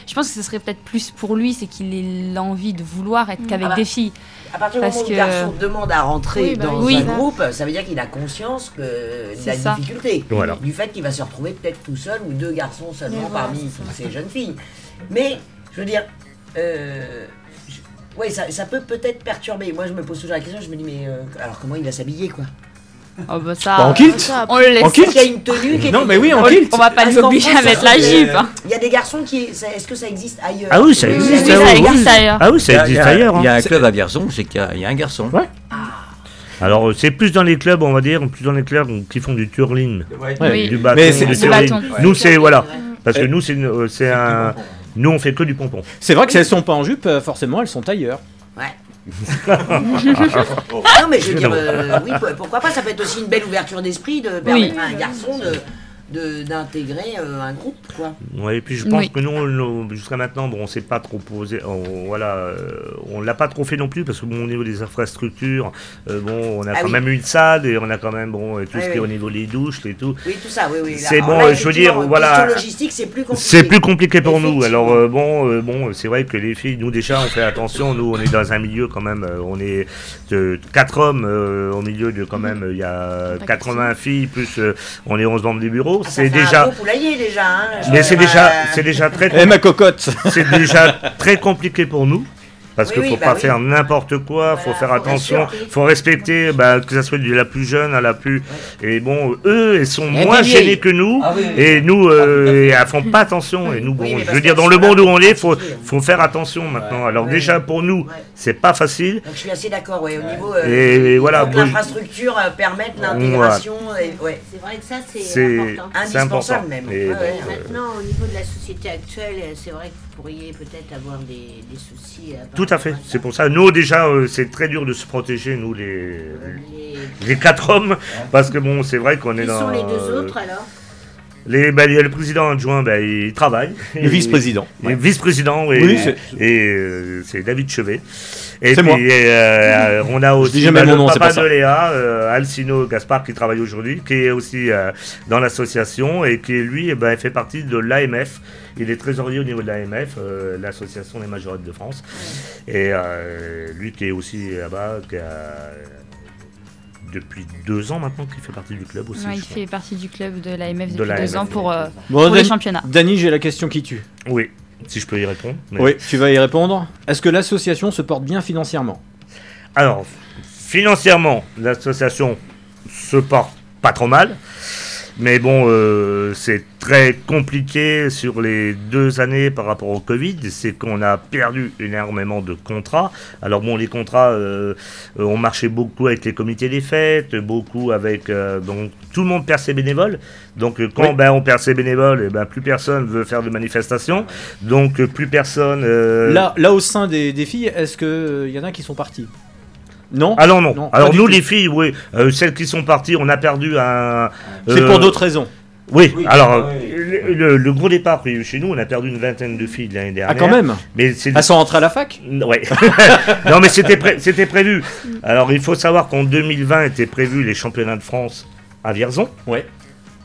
Je pense que ce serait peut-être plus pour lui, c'est qu'il ait l'envie de vouloir être qu'avec
Ah bah,
des filles.
À partir du
Parce
moment où
que-
le garçon demande à rentrer
Oui, bah
dans
oui.
un groupe, ça veut dire qu'il a conscience que de la
ça.
difficulté.
Voilà.
Du fait qu'il va se retrouver peut-être tout seul ou deux garçons seulement
voilà,
parmi ces jeunes filles. Mais, je veux dire, euh, je- ouais, ça, ça peut peut-être perturber. Moi, je me pose toujours la question, je me dis, mais euh, alors comment il va s'habiller, quoi?
Oh bah ça,
Bah, en kilt
ça, on le laisse.
En kilt
Il y a une tenue qui est
Non, mais oui, en
On-
kilt
On va pas les obliger à mettre la jupe. hein.
Il y a des garçons qui. Est-ce que ça existe ailleurs?
Ah oui, ça existe.
Oui,
ah
ça existe ailleurs.
Ah oui, ça
Il y a-
existe ailleurs.
Il y a
hein.
un club à Vierzon, c'est qu'il y a- il y, a un garçon.
Ouais. Alors euh, c'est plus dans les clubs, on va dire, plus dans les clubs qui font du turling,
Oui.
du bâton,
Mais c'est-
du
bâton.
Nous c'est voilà, parce que nous c'est euh, un, nous on fait que du pompon.
C'est vrai que si elles sont pas en jupe, euh, forcément elles sont ailleurs.
Ouais. non, mais je veux dire, euh, oui, pour- pourquoi pas, ça peut être aussi une belle ouverture d'esprit de permettre à un garçon de- d'intégrer euh, un groupe, quoi.
Ouais, et puis je pense
Oui.
que nous, jusqu'à maintenant, bon, on s'est pas trop posé, on, voilà, euh, on l'a pas trop fait non plus parce que bon, au niveau des infrastructures, euh, bon, on a
Ah
quand
oui.
même une salle et on a quand même bon, tout ce qui est au niveau des douches et tout.
Oui, tout ça, oui, oui.
C'est bon,
là,
je veux dire, voilà.
logistique, c'est plus compliqué.
C'est plus compliqué pour nous. Alors euh, bon, euh, bon, c'est vrai que les filles, nous déjà, on fait attention. Nous, on est dans un milieu quand même. euh, on est de quatre hommes euh, au milieu de quand même. Il y a 80 filles plus euh, on est 11 membres du bureau.
Ah,
C'est
un
déjà.
gros poulailler déjà. Hein,
Mais c'est déjà, c'est déjà très.
Eh ma cocotte
C'est déjà très compliqué pour nous. Parce
Oui,
qu'il
oui,
faut
bah
pas
oui.
faire n'importe quoi, faut faire
faut
attention,
respecter.
faut respecter, bah, que ça soit de la plus jeune à la plus. Et bon, eux, ils sont
Et
moins gênés que nous,
Ah oui, oui.
et nous, euh, et elles font pas attention. Et nous, bon, je veux dire, dans le monde où on est, faut, faut faire attention maintenant. Alors
Ouais.
déjà pour nous, c'est pas facile.
Donc je suis assez d'accord, ouais, au niveau. euh,
Et
il
voilà,
l'infrastructure euh, permette l'intégration. ouais.
C'est vrai que ça, c'est important.
Indispensable même.
Euh,
Maintenant, au niveau de la société actuelle, euh, c'est vrai que pourriez peut-être avoir des, des soucis. euh, par
Tout à fait. C'est pour ça. Nous déjà, euh, c'est très dur de se protéger, nous les les quatre hommes, parce que bon, c'est vrai qu'on est
Qui
dans.
sont les deux
euh,
autres alors?
Les, bah, le président adjoint, bah, il travaille.
Le vice-président.
Le
Ouais.
vice-président, oui.
Oui,
et euh, c'est David Chevet. Et puis,
moi.
euh, on a aussi bah,
mon
le
nom,
papa de. Léa, euh, Alcino Gaspard, qui travaille aujourd'hui, qui est aussi euh, dans l'association et qui, lui, eh ben, fait partie de l'AMF. Il est trésorier au niveau de l'AMF, euh, l'Association des majorettes de France. Et euh, lui qui est aussi là-bas, qui a depuis deux ans maintenant qu'il fait partie du club aussi.
Ouais, il
crois.
fait partie du club de l'AMF
De
depuis deux ans pour, euh,
Bon,
pour les
Dan-
championnats.
Dany, j'ai la question qui tue.
Oui, si je peux y répondre. mais-
Oui, tu vas y répondre. Est-ce que l'association se porte bien financièrement?
Alors, financièrement, l'association se porte pas trop mal. Mais bon, euh, c'est très compliqué sur les deux années par rapport au Covid. C'est qu'on a perdu énormément de contrats. Alors bon, les contrats, euh, euh, on marchait beaucoup avec les comités des fêtes, beaucoup avec... euh, donc tout le monde perd ses bénévoles. Donc quand
Oui.
ben, on perd ses bénévoles, et ben, plus personne veut faire de manifestations. Donc plus personne...
là, là, au sein des, des filles, est-ce qu'il y en a qui sont partis? Non
Alors non. Alors nous les filles, oui, euh, celles qui sont parties, on a perdu un.
C'est
euh,
pour d'autres raisons.
Oui.
Oui,
alors
ah
le, le- le gros départ chez nous, on a perdu une vingtaine de filles l'année dernière.
Ah, quand même
Mais c'est.
Elles sont rentrées à la fac
Ouais. non mais c'était pré- c'était prévu. Alors il faut savoir qu'en 2020 étaient prévus les championnats de France à Vierzon.
Ouais.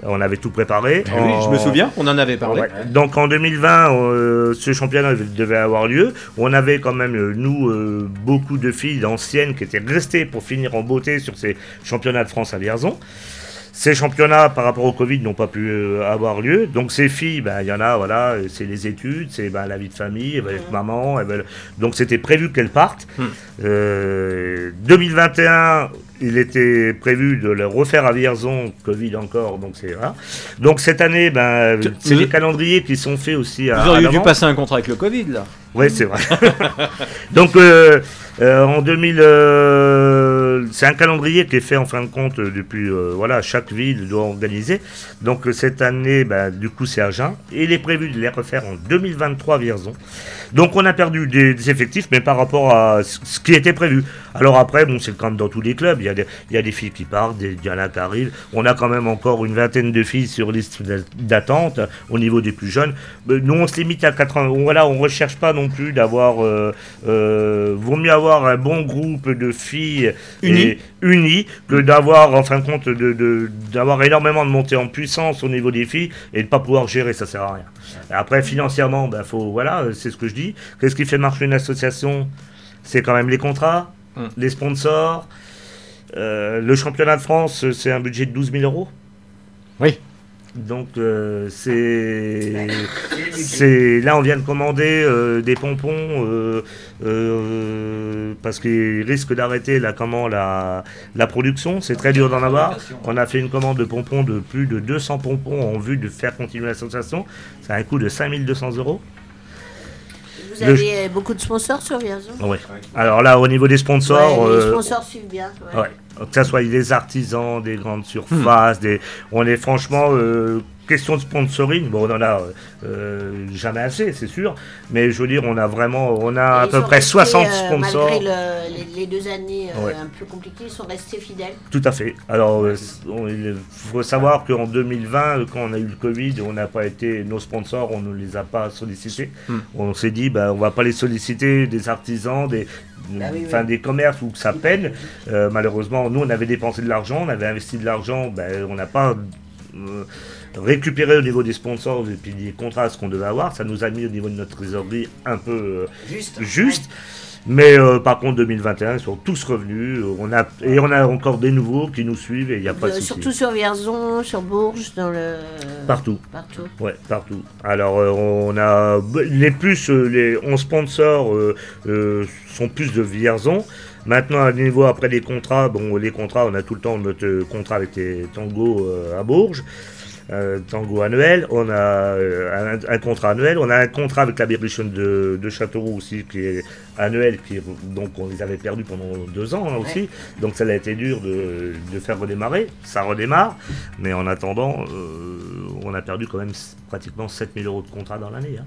On avait tout préparé.
Ah oui, je me souviens, on en avait parlé.
Ouais. Donc en 2020, euh, ce championnat devait avoir lieu. On avait quand même, euh, nous, euh, beaucoup de filles anciennes qui étaient restées pour finir en beauté sur ces championnats de France à Vierzon. Ces championnats, par rapport au Covid, n'ont pas pu euh, avoir lieu. Donc ces filles, ben, il y en a, voilà, c'est les études, c'est ben, la vie de famille, elles veulent être maman. elles veulent- Donc c'était prévu qu'elles partent. Euh, 2021, il était prévu de le refaire à Vierzon, Covid encore, donc c'est là. Donc cette année, ben, c'est les calendriers qui sont faits aussi à.
Vous auriez
à
dû passer un contrat avec le Covid, là.
Oui, c'est vrai. Donc, euh, euh, en 2000, euh, c'est un calendrier qui est fait en fin de compte euh, depuis, euh, voilà, chaque ville doit organiser. Donc, euh, cette année, bah, du coup, c'est Agen. Et il est prévu de les refaire en 2023 à Vierzon. Donc, on a perdu des, des effectifs, mais par rapport à ce qui était prévu. Alors après, bon, c'est comme dans tous les clubs, il y a des, il y a des filles qui partent, des, il y en a qui arrivent. On a quand même encore une vingtaine de filles sur liste d'a- d'attente au niveau des plus jeunes. Nous, on se limite à 80. Voilà, on recherche pas non plus d'avoir. Euh, euh, vaut mieux avoir un bon groupe de filles est uni que d'avoir, en fin de compte, de, d'avoir énormément de montée en puissance au niveau des filles et de ne pas pouvoir gérer, ça sert à rien. Après, financièrement, ben, faut, voilà, euh, c'est ce que je dis. Qu'est-ce qui fait marcher une association? C'est quand même les contrats, les sponsors. Euh, le championnat de France, c'est un budget de 12 000 euros.
Oui.
Donc euh, c'est là on vient de commander euh, des pompons euh, parce qu'ils risquent d'arrêter là comment la la production. C'est très dur d'en avoir. On a fait une commande de pompons de plus de 200 pompons en vue de faire continuer l'association c'est un coût de 5200 euros
Vous
Le-
avez euh, beaucoup de sponsors sur Vierzon
Ouais. Alors là, au niveau des sponsors,
Ouais, les
euh,
sponsors suivent bien. ouais.
ouais. que ça soit des artisans, des grandes surfaces, des, on est franchement euh, question de sponsoring. Bon, on en a euh, jamais assez, c'est sûr, mais je veux dire, on a vraiment, on a à peu près
restés,
60
euh,
sponsors.
Malgré le- les, les deux années euh,
Ouais.
un peu compliquées, ils sont restés fidèles.
Tout à fait. Alors, euh, on- il faut savoir qu'en 2020, euh, quand on a eu le Covid, on n'a pas été, nos sponsors, on ne les a pas sollicités.
Hmm.
On s'est dit, bah, on va pas les solliciter, des artisans, des,
Bah oui, oui.
des commerces où ça peine. Euh, malheureusement, nous, on avait dépensé de l'argent, on avait investi de l'argent, ben, on n'a pas euh, récupéré au niveau des sponsors et puis des contrats ce qu'on devait avoir. Ça nous a mis au niveau de notre trésorerie un peu euh,
Juste.
juste. Mais euh, par contre, 2021, ils sont tous revenus. On a, et on a encore des nouveaux qui nous suivent et il n'y a pas de
Euh,
souci.
surtout sur Vierzon, sur Bourges, dans le.
Partout.
Partout.
Ouais, partout. Alors, euh, on a les plus, euh, les 11 sponsors euh, euh, sont plus de Vierzon. Maintenant, à niveau après les contrats, bon, les contrats, on a tout le temps notre contrat avec les Tango euh, à Bourges. Euh, tango annuel, on a euh, un, un contrat annuel, on a un contrat avec la Berrichonne de, de Châteauroux aussi qui est annuel, qui est- donc on les avait perdus pendant deux ans hein, aussi, donc ça a été dur de, de faire redémarrer, ça redémarre, mais en attendant, euh, on a perdu quand même pratiquement 7000 euros de contrat dans l'année. hein.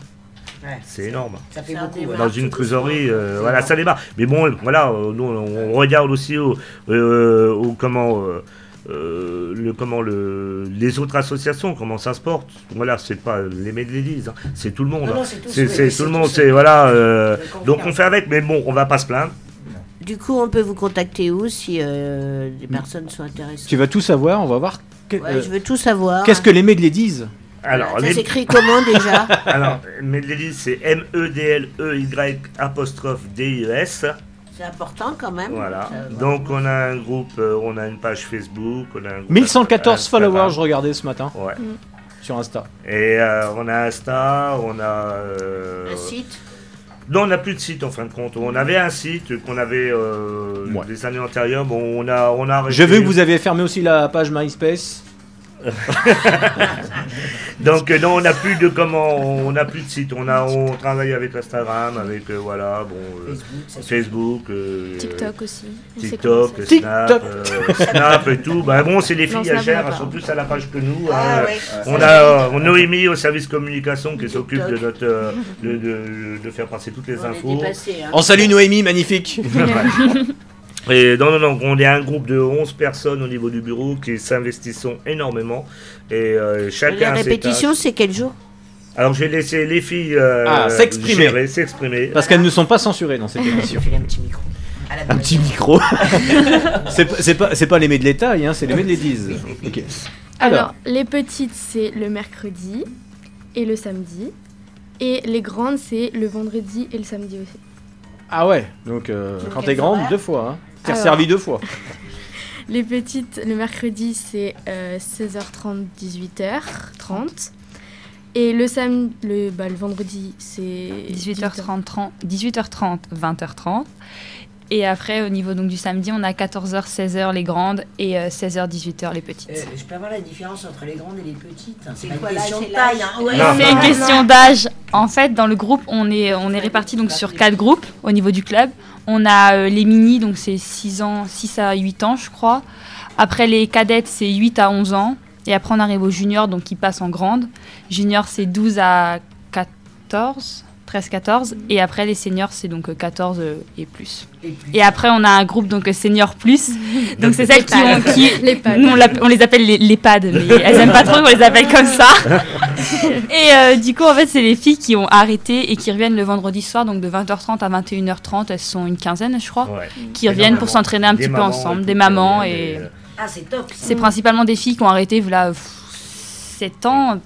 Ouais,
C'est énorme.
Ça fait
Ça
beaucoup.
démarre.
Dans une trésorerie, euh, voilà,
énorme.
ça démarre. Mais bon, voilà, nous on regarde aussi au, euh, au comment, euh, euh, le comment le, les autres associations, comment ça se porte. Voilà, c'est pas les Medladies, hein, c'est tout le monde.
Non, non,
hein.
c'est oui,
tout le monde, c'est voilà. euh, donc on fait avec, mais bon, on va pas se plaindre.
Du coup, on peut vous contacter où si euh, des personnes sont intéressées
Tu vas tout savoir, on va voir. que-
Ouais,
euh,
je veux tout savoir.
Qu'est-ce que les disent
Alors,
Ça
les-
s'écrit comment déjà?
Alors, Medladies, c'est M-E-D-L-E-Y apostrophe D-I-E-S.
C'est important quand même.
Voilà.
Ça,
Donc on a un groupe, euh, on a une page Facebook, on a un groupe
1114
Instagram.
followers, je regardais ce matin
Ouais.
sur Insta.
Et euh, on a Insta, on a. euh,
Un site?
Non, on n'a plus de site en fin de compte. On avait un site qu'on avait euh,
Ouais.
des années antérieures. Bon, on a, on a.
J'ai vu que vous avez fermé aussi la page MySpace.
Donc euh, non, on n'a plus de comment, on n'a plus de site. On a, on travaille avec Instagram, avec euh, voilà, bon, euh, Facebook, euh,
TikTok aussi. On
TikTok, Snap, euh, Snap et tout. Bah bon, c'est les
Non,
filles à
on
elles sont plus à la page que nous.
Ah
hein.
ouais.
On a euh, Noémie au service communication qui s'occupe de notre, euh, de, de- de faire passer toutes les
On
infos.
dépassé. Hein.
On salue Noémie, magnifique.
Et non, non, non, on est un groupe de 11 personnes au niveau du bureau qui s'investissent énormément. Et euh,
Les
chacun a ses
répétitions,
tâches.
c'est quel jour?
Alors je vais laisser les filles euh,
Ah, s'exprimer.
gérer, s'exprimer.
Parce qu'elles ne sont pas censurées dans cette émission.
Fais un petit micro. La
Un petit micro. c'est pas- c'est pas, c'est pas les Medley taille, hein, c'est les Diz. Ok.
Alors,
Alors,
les petites, c'est le mercredi et le samedi. Et les grandes, c'est le vendredi et le samedi aussi.
ah ouais, donc euh, quand t'es grande, deux fois. Hein. T'es servi deux fois.
Les petites, le mercredi, c'est euh, 16h30, 18h30. Et le samedi, le, bah, le vendredi, c'est
18h30, 30 18h30, 20h30. Et après, au niveau donc, du samedi, on a 14h, 16h les grandes et euh, 16h, 18h les petites.
Euh, je peux avoir la différence entre les grandes et les petites. hein? C'est
quoi,
une question de taille. hein? Ouais.
C'est une question d'âge. En fait, dans le groupe, on est, on est répartis donc sur quatre groupes au niveau du club. On a euh, les mini, donc c'est 6 ans, 6 à 8 ans, je crois. Après, les cadettes, c'est 8 à 11 ans. Et après, on arrive aux juniors, donc qui passent en grande. Junior, c'est 12 à 14. 13-14. Et après, les seniors, c'est donc euh, 14 euh, et plus.
Et plus.
Et après, on a un groupe donc euh, senior plus. donc c'est celles qui ont. Qui,
Les pads.
Nous, on, on les appelle les, les pads, mais elles aiment pas trop qu'on les appelle comme ça. et euh, du coup, en fait, c'est les filles qui ont arrêté et qui reviennent le vendredi soir, donc de 20h30 à 21h30. Elles sont une quinzaine, je crois,
Ouais.
qui reviennent pour s'entraîner un
Des
petit peu ensemble. Des mamans
euh,
et.
Ah, c'est top.
C'est principalement des filles qui ont arrêté voilà, 7 ans,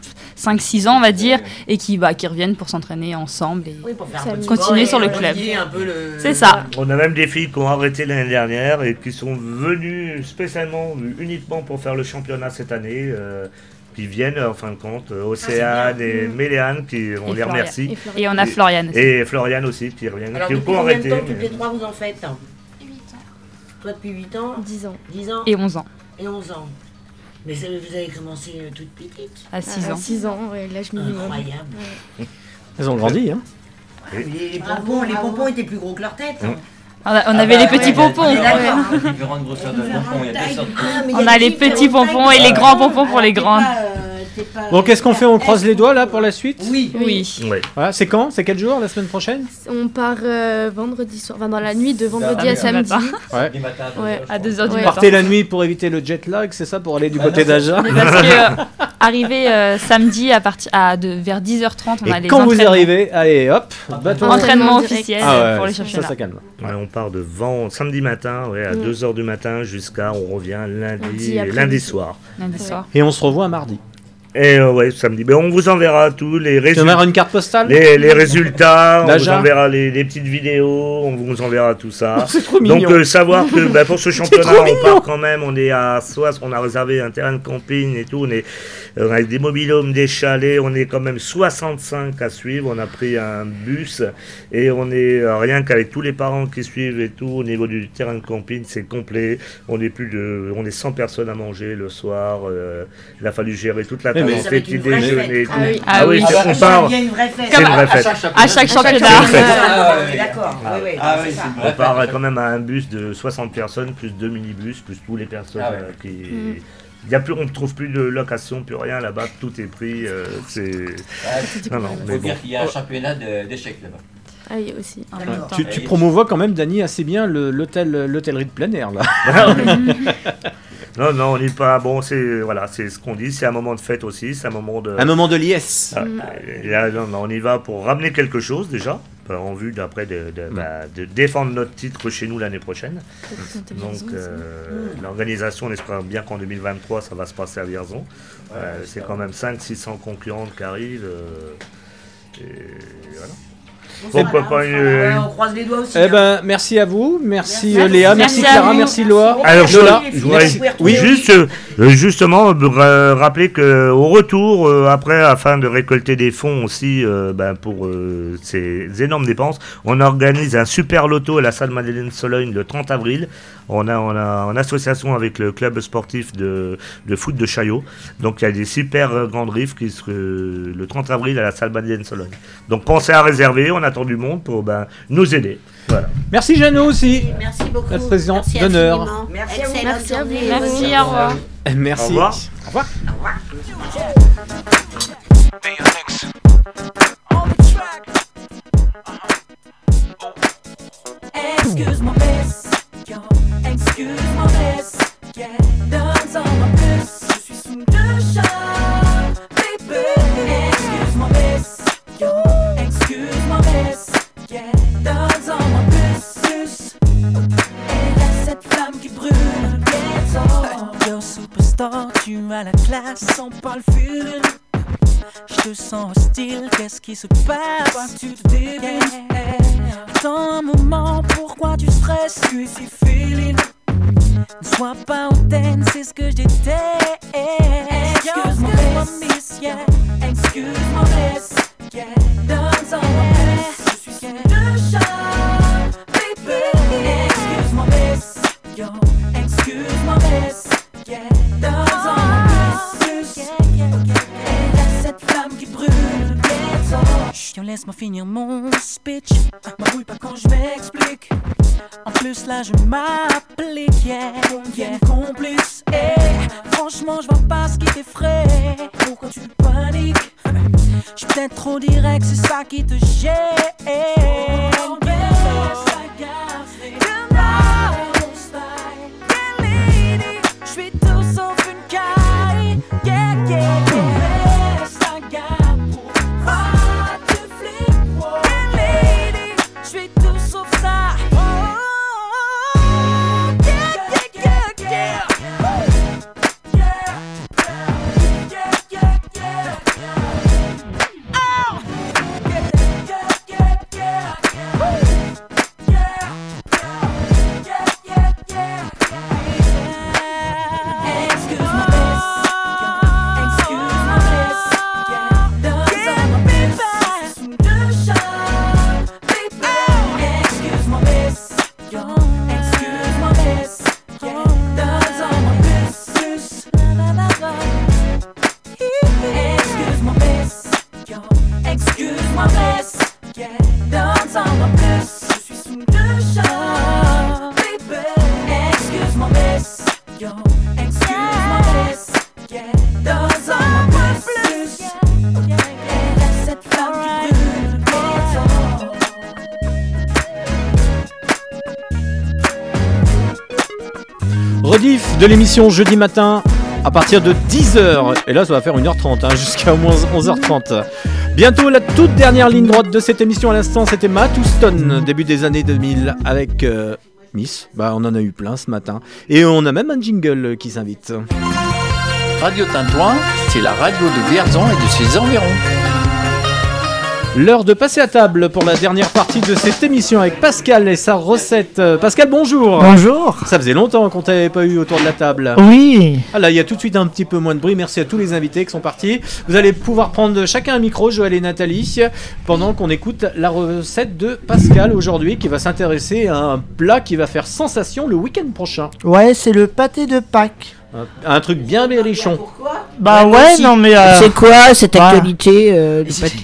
5-6 ans on va dire, et qui, bah, qui reviennent pour s'entraîner ensemble et
Oui, pour faire un peu de
continuer sur
et
le club.
le-
C'est ça.
On a même des filles qui ont arrêté l'année dernière et qui sont venues spécialement, uniquement pour faire le championnat cette année. euh, qui viennent en fin de compte, euh, Océane
bien.
et. Méléane, qui on
Et
les
Florian.
remercie.
Et. Et on a Floriane aussi.
Et Floriane aussi, qui reviennent,
Alors,
qui ont
depuis combien de
arrêté.
temps toutes les trois vous en faites? 8 ans. Toi depuis 8 ans?
10 ans.
10 ans?
Et 11 ans.
Et 11 ans. Mais ça, vous avez commencé euh, toute petite
À 6
À
ans.
6 ans, ouais, l'âge minimum.
Incroyable.
Ouais.
Elles ont grandi, hein.
Les pompons, les pompons étaient plus gros que leur tête. hein.
On, a- on avait les petits pompons.
on est d'accord.
Différentes grosseurs de pompons, il y a sortes.
Ah,
On les petits pompons et les grands pompons pour les grandes.
Bon, qu'est-ce qu'on fait On croise les doigts là pour la suite
Oui.
Oui.
Voilà, c'est quand? C'est quel jour La semaine prochaine?
On part euh, vendredi soir, enfin dans la nuit de vendredi à
Ah,
samedi.
Ouais.
Ouais.
À 2h du matin.
Partez la nuit pour éviter le jet lag, c'est ça Pour aller du côté d'Aja
Mais Parce que euh, arrivé euh, samedi à partir à de, vers 10h30, on a
Et
les
quand vous
entraînements.
arrivez, allez hop.
Entraînement officiel
Ah ouais,
pour les
ça,
championnats.
ça calme.
Ouais, on part de vent samedi matin ouais, à
Mm.
2h du matin jusqu'à on revient lundi,
Lundi
soir.
Lundi
Ouais.
soir.
Et on se revoit mardi.
Et euh, ouais, samedi. Mais on vous enverra tous les résultats.
une carte postale
Les, les résultats, on vous enverra les, les petites vidéos, on vous enverra tout ça.
C'est trop
Donc
mignon.
euh, savoir que bah, pour ce championnat, on part quand même, on est à soit on a réservé un terrain de camping et tout, on est euh, avec des mobilhomes, des chalets, on est quand même 65 à suivre, on a pris un bus et on est euh, rien qu'avec tous les parents qui suivent et tout au niveau du terrain de camping, c'est complet. On est plus de on est 100 personnes à manger le soir, euh, il a fallu gérer toute la
mais
table,
ça
va être
petit
une vraie
déjeuner et
fête.
tout.
Ah oui.
Ah oui.
on
Ça
part
devient une vraie fête.
c'est une vraie fête.
À chaque championnat.
Ah, on d'accord. Oui, oui,
Ah une
On part quand même à un bus de 60 personnes, plus deux minibus, plus tous les personnes
Ah ouais.
euh, qui.
Mm.
Il y a plus, on ne trouve plus de location, plus rien là-bas, tout est pris. euh, c'est. Non, non,
Il
mais
faut
bon.
dire qu'il y a un championnat de- d'échecs là-bas.
Ah oui, aussi.
En même temps.
Tu, tu promouvois quand même, Dany, assez bien l'hôtel, l'hôtellerie de plein air là.
Non, non, on n'est pas. Bon, c'est voilà, c'est ce qu'on dit. C'est un moment de fête aussi, c'est un moment de.
Un moment de liesse.
Ah, et là, non, non, on y va pour ramener quelque chose déjà, en vue d'après de, de- bah, de défendre notre titre chez nous l'année prochaine. Donc euh, l'organisation, on espère bien qu'en 2023 ça va se passer à Vierzon. Euh, c'est quand même 500-600 concurrentes qui arrivent. euh, et voilà. Pourquoi pas une,
Ouais, on croise les doigts aussi.
Eh
hein.
ben, merci à vous, merci,
Merci.
euh, Léa, merci,
Merci
Clara,
vous.
merci Loa.
Alors, je,
Lola,
je voudrais
oui.
juste, euh, justement, euh, rappeler que au retour, euh, après, afin de récolter des fonds aussi euh, ben, pour euh, ces énormes dépenses, on organise un super loto à la salle Madeleine Sologne le 30 avril. On a, on a en association avec le club sportif de, de foot de Chaillot. Donc il y a des super euh, grandes riffs qui se, le 30 avril à la salle Madeleine Sologne. Donc pensez à réserver, on du monde pour ben, nous aider. Voilà.
Merci Jeannot aussi,
Merci beaucoup.
notre président
Merci
d'honneur.
Merci à vous.
Excellente
Merci à vous.
Merci, au revoir.
Merci.
Au revoir.
Au revoir.
De l'émission jeudi matin à partir de 10h. Et là, ça va faire 1h30 hein, jusqu'à au moins 11h30. Bientôt, la toute dernière ligne droite de cette émission à l'instant, c'était Matt Houston, début des années 2000, avec euh, Miss. Bah, on en a eu plein ce matin. Et on a même un jingle qui s'invite.
Radio Tintouin, c'est la radio de Vierzon et de ses environs.
L'heure de passer à table pour la dernière partie de cette émission avec Pascal et sa recette. Euh, Pascal, bonjour.
Bonjour.
Ça faisait longtemps qu'on t'avait pas eu autour de la table.
Oui.
Ah là, il y a tout de suite un petit peu moins de bruit. Merci à tous les invités qui sont partis. Vous allez pouvoir prendre chacun un micro, Joël et Nathalie, pendant qu'on écoute la recette de Pascal aujourd'hui, qui va s'intéresser à un plat qui va faire sensation le week-end prochain.
Ouais, c'est le pâté de Pâques.
Un, truc bien berrichon.
Bah
Ouais, moi
ouais, non mais... euh,
C'est quoi cette
voilà.
actualité euh, du pâté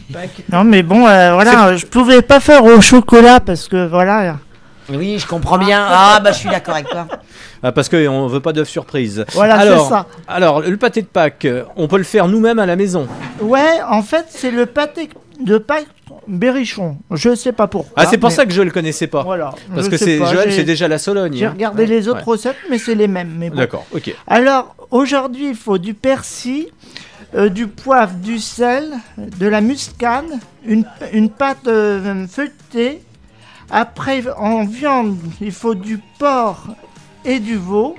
Non mais bon, euh, voilà, je pouvais pas faire au chocolat parce que voilà...
Oui, je comprends bien. Ah, bah, je suis d'accord avec toi.
Ah, parce qu'on veut pas d'œuf surprise.
Voilà, c'est
alors,
ça.
Alors, le pâté de Pâques, euh, on peut le faire nous-mêmes à la maison.
Ouais, en fait, c'est le pâté de Pâques berrichon. Je sais pas pourquoi.
Ah, c'est pour
mais-
ça que je le connaissais pas.
Voilà.
Parce que c'est Joël, c'est déjà la Sologne.
J'ai
hein.
regardé les autres
Ouais.
recettes, mais c'est les mêmes. Mais bon.
D'accord, ok.
Alors, aujourd'hui, il faut du persil, euh, du poivre, du sel, de la muscade, une, une pâte euh, feuilletée. Après, en viande, il faut du porc et du veau.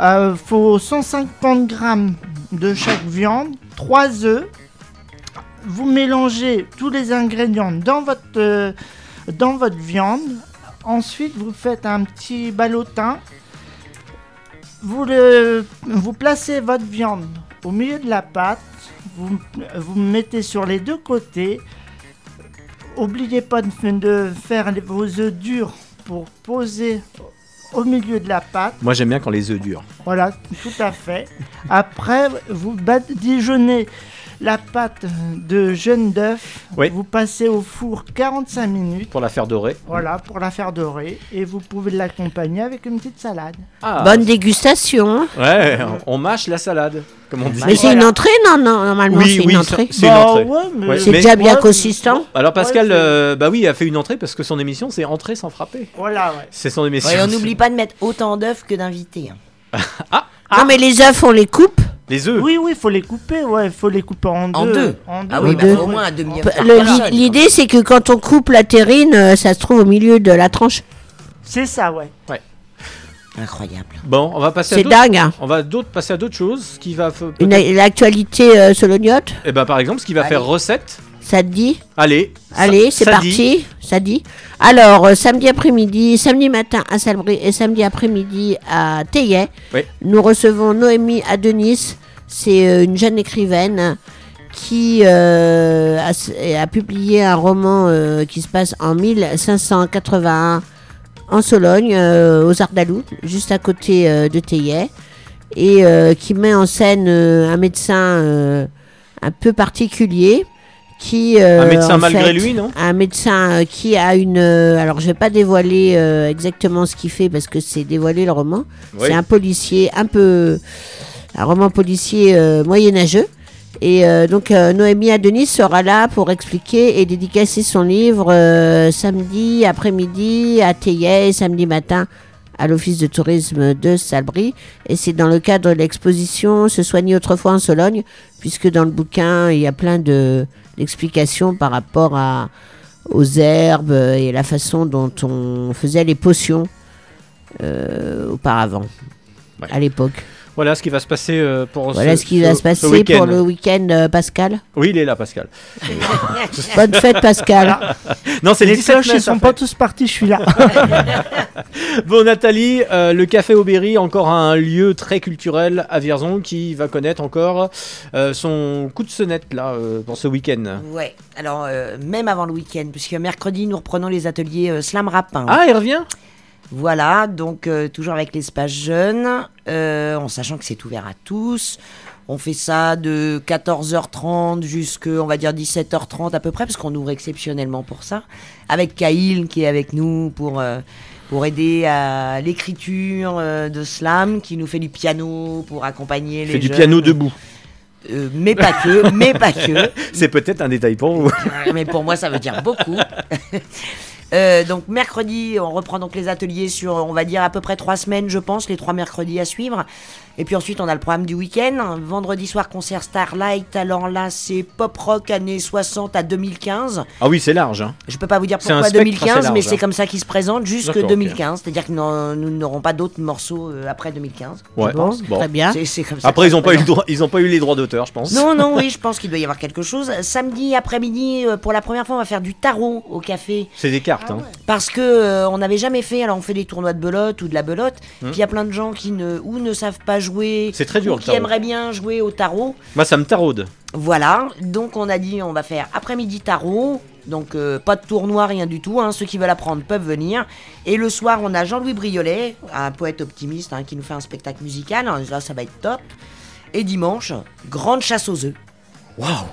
Il faut 150 grammes de chaque viande, 3 œufs. Vous mélangez tous les ingrédients dans votre, euh, dans votre viande. Ensuite, vous faites un petit ballotin vous, le, vous placez votre viande au milieu de la pâte, vous, vous mettez sur les deux côtés. Oubliez pas de, de faire vos œufs durs pour poser au milieu de la pâte.
Moi, j'aime bien quand les œufs durent.
Voilà, tout à fait. Après, vous badigeonnez la pâte de jaune d'œuf.
Oui.
Vous passez au four 45 minutes.
Pour la faire dorer.
Voilà, pour la faire dorer. Et vous pouvez l'accompagner avec une petite salade.
Ah.
Bonne dégustation.
Ouais, on mâche la salade, comme on dit.
Mais c'est une entrée, non, non Normalement,
Oui,
c'est
oui,
une entrée.
c'est une
Bah ouais,
déjà bien consistant.
Alors Pascal, euh, bah oui, a fait une entrée parce que son émission c'est entrée sans frapper.
Voilà, ouais.
C'est son émission.
Ouais, on n'oublie pas de mettre autant d'œufs que d'invités. hein.
Non, mais les œufs, on les coupe.
Les œufs
Oui, oui, il faut les couper, ouais, il faut les couper en,
En deux.
En
Ah
deux.
oui, bah,
Deux.
au moins
le-
personne,
l'i- L'idée, c'est que quand on coupe la terrine, euh, ça se trouve au milieu de la tranche.
C'est ça, ouais.
Ouais.
Incroyable.
Bon, on va passer. à
C'est
d'autres-
dingue, hein.
On va d'autres passer à d'autres choses, ce qui va.
l'actualité euh, solognote,
Eh ben par exemple, ce qui va faire recette.
Ça te dit
Allez.
Allez, c'est parti.
dit.
Ça dit. Alors, euh, samedi après-midi, samedi matin à Salbris et samedi après-midi à Théier,
Oui.
nous recevons Noémie Adenis. C'est euh, une jeune écrivaine qui euh, a, publié un roman qui se passe en 1581 en Sologne, aux Ardalous, juste à côté de Théier, et qui met en scène un médecin un peu particulier. Qui, euh,
Un médecin
en
malgré
fait,
lui, non
Un médecin euh, qui a une. euh, alors, je vais pas dévoiler euh, exactement ce qu'il fait parce que c'est dévoiler le roman.
Oui.
C'est un policier un peu. Un roman policier euh, moyenâgeux Et euh, donc euh, Noémie Adenis sera là pour expliquer et dédicacer son livre euh, samedi après-midi à Théier samedi matin à l'office de tourisme de Salbris. Et c'est dans le cadre de l'exposition Se soigner autrefois en Sologne, puisque dans le bouquin, il y a plein de- d'explications par rapport à, aux herbes et la façon dont on faisait les potions euh, auparavant, à l'époque.
Voilà ce qui va se passer euh, pour
Voilà ce qui va se passer pour le week-end, euh, Pascal.
Oui, il est là, Pascal.
Bonne fête, Pascal.
non, c'est le
Les
17
cloches,
mai,
ils sont pas tous partis, je suis là.
Bon, Nathalie, euh, le Café Aubéry, encore un lieu très culturel à Vierzon qui va connaître encore euh, son coup de sonnette là euh, pour ce week-end.
Ouais, alors euh, même avant le week-end, puisque mercredi nous reprenons les ateliers euh, Slam Rap. hein.
Ah, il revient?
Voilà, donc euh, toujours avec l'espace jeune, euh, en sachant que c'est ouvert à tous. On fait ça de 14h30 jusqu'à, on va dire, 17h30 à peu près, parce qu'on ouvre exceptionnellement pour ça. Avec Kaïl qui est avec nous pour, euh, pour aider à l'écriture de slam, qui nous fait du piano pour accompagner les
fait du piano debout.
Euh, mais pas que, mais pas que.
C'est peut-être un détail pour vous.
mais pour moi, ça veut dire beaucoup. Euh, donc mercredi, on reprend donc les ateliers sur, on va dire à peu près trois semaines, je pense, les trois mercredis à suivre. Et puis ensuite, on a le programme du week-end. Vendredi soir, concert Starlight. Alors là, c'est pop rock années 60 à 2015.
Ah oui, c'est large. Hein.
Je peux pas vous dire pourquoi
spectre assez
2015, mais c'est
hein.
comme ça qu'il se présente jusque
D'accord, ok.
2015. C'est-à-dire que non- nous n'aurons pas d'autres morceaux euh, après 2015. je
Ouais.
pense.
Bon.
C'est- c'est comme ça
Après, ils n'ont pas eu le
présente.
droit, ils ont pas eu les droits d'auteur, je pense.
Non, non, oui, je pense qu'il doit y avoir quelque chose. Samedi après-midi, euh, pour la première fois, on va faire du tarot au café.
C'est des cartes. hein.
Parce que euh, on n'avait jamais fait, alors on fait des tournois de belote ou de la belote,
Hmm.
puis il y a plein de gens qui ne, ou ne savent pas jouer,
C'est très dur,
ou
le
qui
tarot.
aimeraient bien jouer au tarot.
Moi, ça me taraude.
Voilà, donc on a dit on va faire après-midi tarot, donc euh, pas de tournoi, rien du tout, hein, ceux qui veulent apprendre peuvent venir. Et le soir, on a Jean-Louis Briolet, un poète optimiste hein, qui nous fait un spectacle musical, là ça va être top. Et dimanche, grande chasse aux œufs. Waouh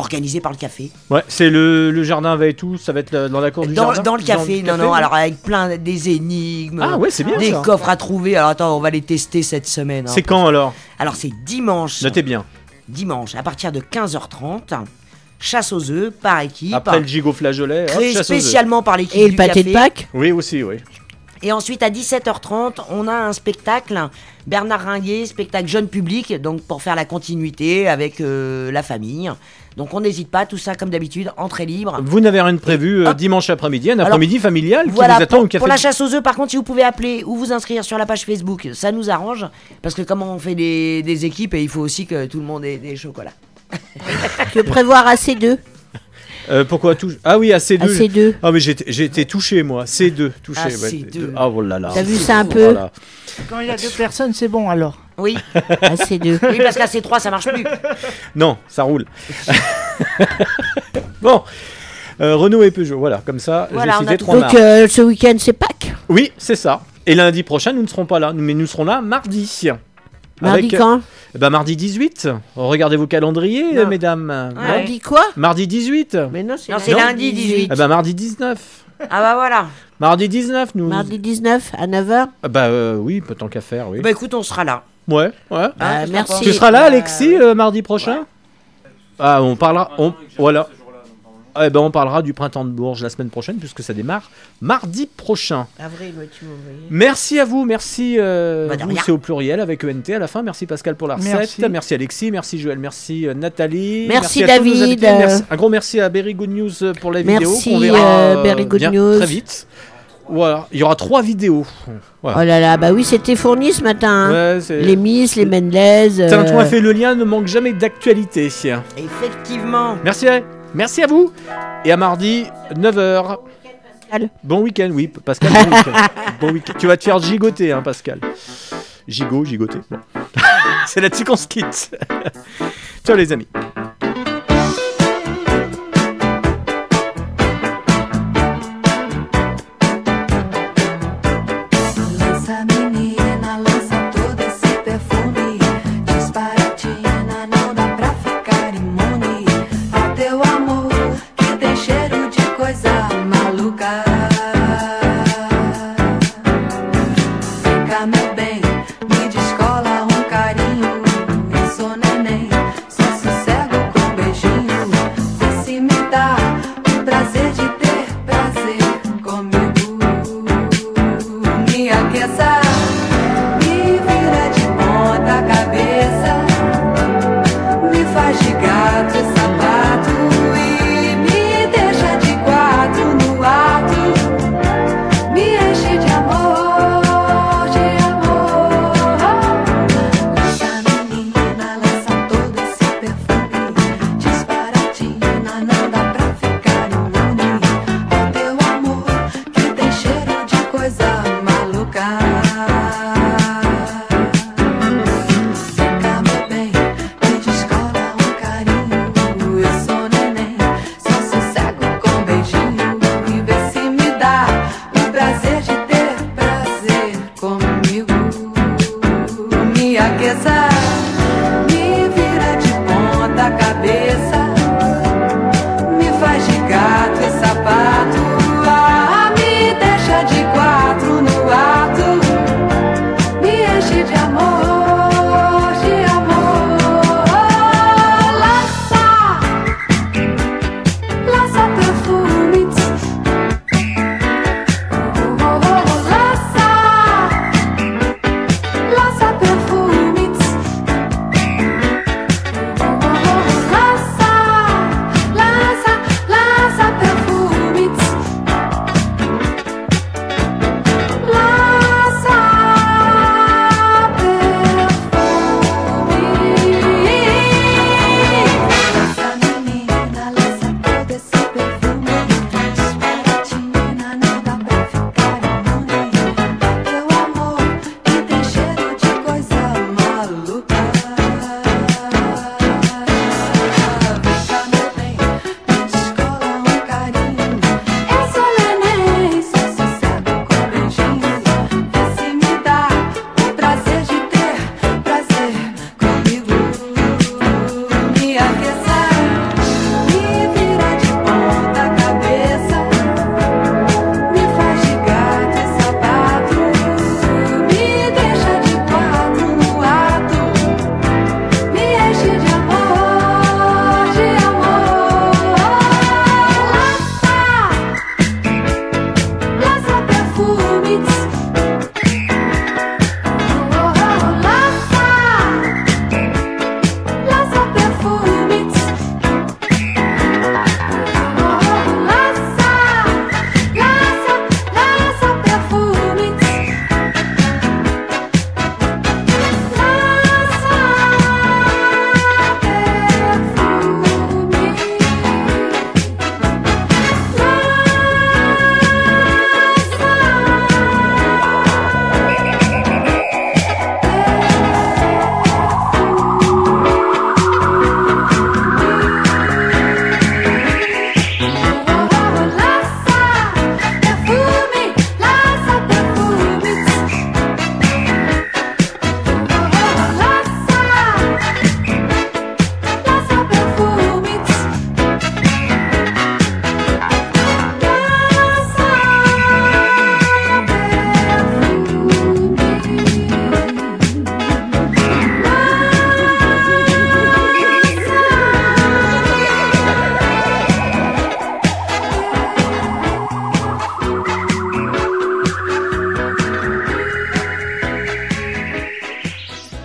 Organisée par le café.
Ouais, c'est le, le jardin va et tout, ça va être la- dans la cour du
Dans,
jardin
dans le café, non, non, alors avec plein des énigmes,
Ah ouais, c'est bien,
des
ça.
coffres à trouver. Alors attends, on va les tester cette semaine. hein.
C'est quand alors
Alors c'est dimanche.
Notez bien.
Dimanche, à partir de 15h30, chasse aux œufs par équipe.
Après le gigot flageolet, hop,
Créé
chasse aux œufs.
spécialement par l'équipe
Et le pâté de. Pâques
Oui, aussi, oui.
Et ensuite, à 17h30, on a un spectacle, Bernard Ringuet, spectacle jeune public, donc pour faire la continuité avec euh, la famille. Donc on n'hésite pas, tout ça comme d'habitude, entrée libre.
Vous n'avez rien de prévu euh, dimanche après-midi, un après-midi familial qui
Voilà,
vous attend
pour,
au café.
pour la chasse aux œufs, par contre, si vous pouvez appeler ou vous inscrire sur la page Facebook, ça nous arrange. Parce que comme on fait des, des équipes, et il faut aussi que tout le monde ait des chocolats.
Que prévoir à C2
Euh, pourquoi tout Ah oui, à C2.
À C2.
Ah mais j'ai été- j'ai été touché moi, C2, touché.
À
ouais.
C2.
Ah oh là là.
T'as vu ça un peu
Voilà.
Quand il y a deux personnes, c'est bon alors.
Oui.
À C2.
Oui, parce qu'à C3, ça marche plus.
Non, ça roule. bon. Euh, Renault et Peugeot, voilà, comme ça,
Voilà,
j'ai cité trois
Donc
marques.
euh, ce week-end, c'est Pâques.
Oui, c'est ça. Et lundi prochain, nous ne serons pas là, mais nous serons là mardi.
Mardi quand
ben, Mardi 18. Regardez vos calendriers,
Non.
mesdames.
Mardi quoi
Mardi 18.
Mais non, c'est
Non, c'est lundi 18.
Eh ben, mardi 19.
Ah bah voilà.
Mardi 19, nous.
Mardi 19 à 9h
Ah Bah euh, oui, tant qu'à faire, oui.
Bah écoute, on sera là.
Ouais, ouais.
Ah, merci.
Tu seras là, Alexis, euh, mardi prochain Ah, on parlera. On, voilà. Eh ben, on parlera du printemps de Bourges la semaine prochaine, puisque ça démarre mardi prochain.
Avril, ouais, tu.
Merci à vous, merci. Euh,
Bah, de
vous,
rien.
c'est au pluriel avec ENT à la fin. Merci Pascal pour la recette.
Merci.
Merci, Alexis, merci Joël, merci euh, Nathalie.
Merci,
à tous nos
David.
invités. Merci- Un gros merci à Berry Good News euh, pour la vidéo.
Merci,
qu'on verra
euh, Berry Good
bien
News.
très vite. Voilà, il y aura trois vidéos. Voilà.
Oh là là, bah oui, c'était fourni ce matin. hein.
Ouais, c'est-
les Miss, les Mendez. euh,
Tintouin fait le lien, ne manque jamais d'actualité.
Effectivement.
Merci, merci à vous. Et à mardi, 9h. Bon week-end, oui, Pascal. Bon week-end. Bon week-end. Tu vas te faire gigoter, hein, Pascal. Gigot, gigoter. Bon. C'est là-dessus qu'on se quitte. Ciao, les amis.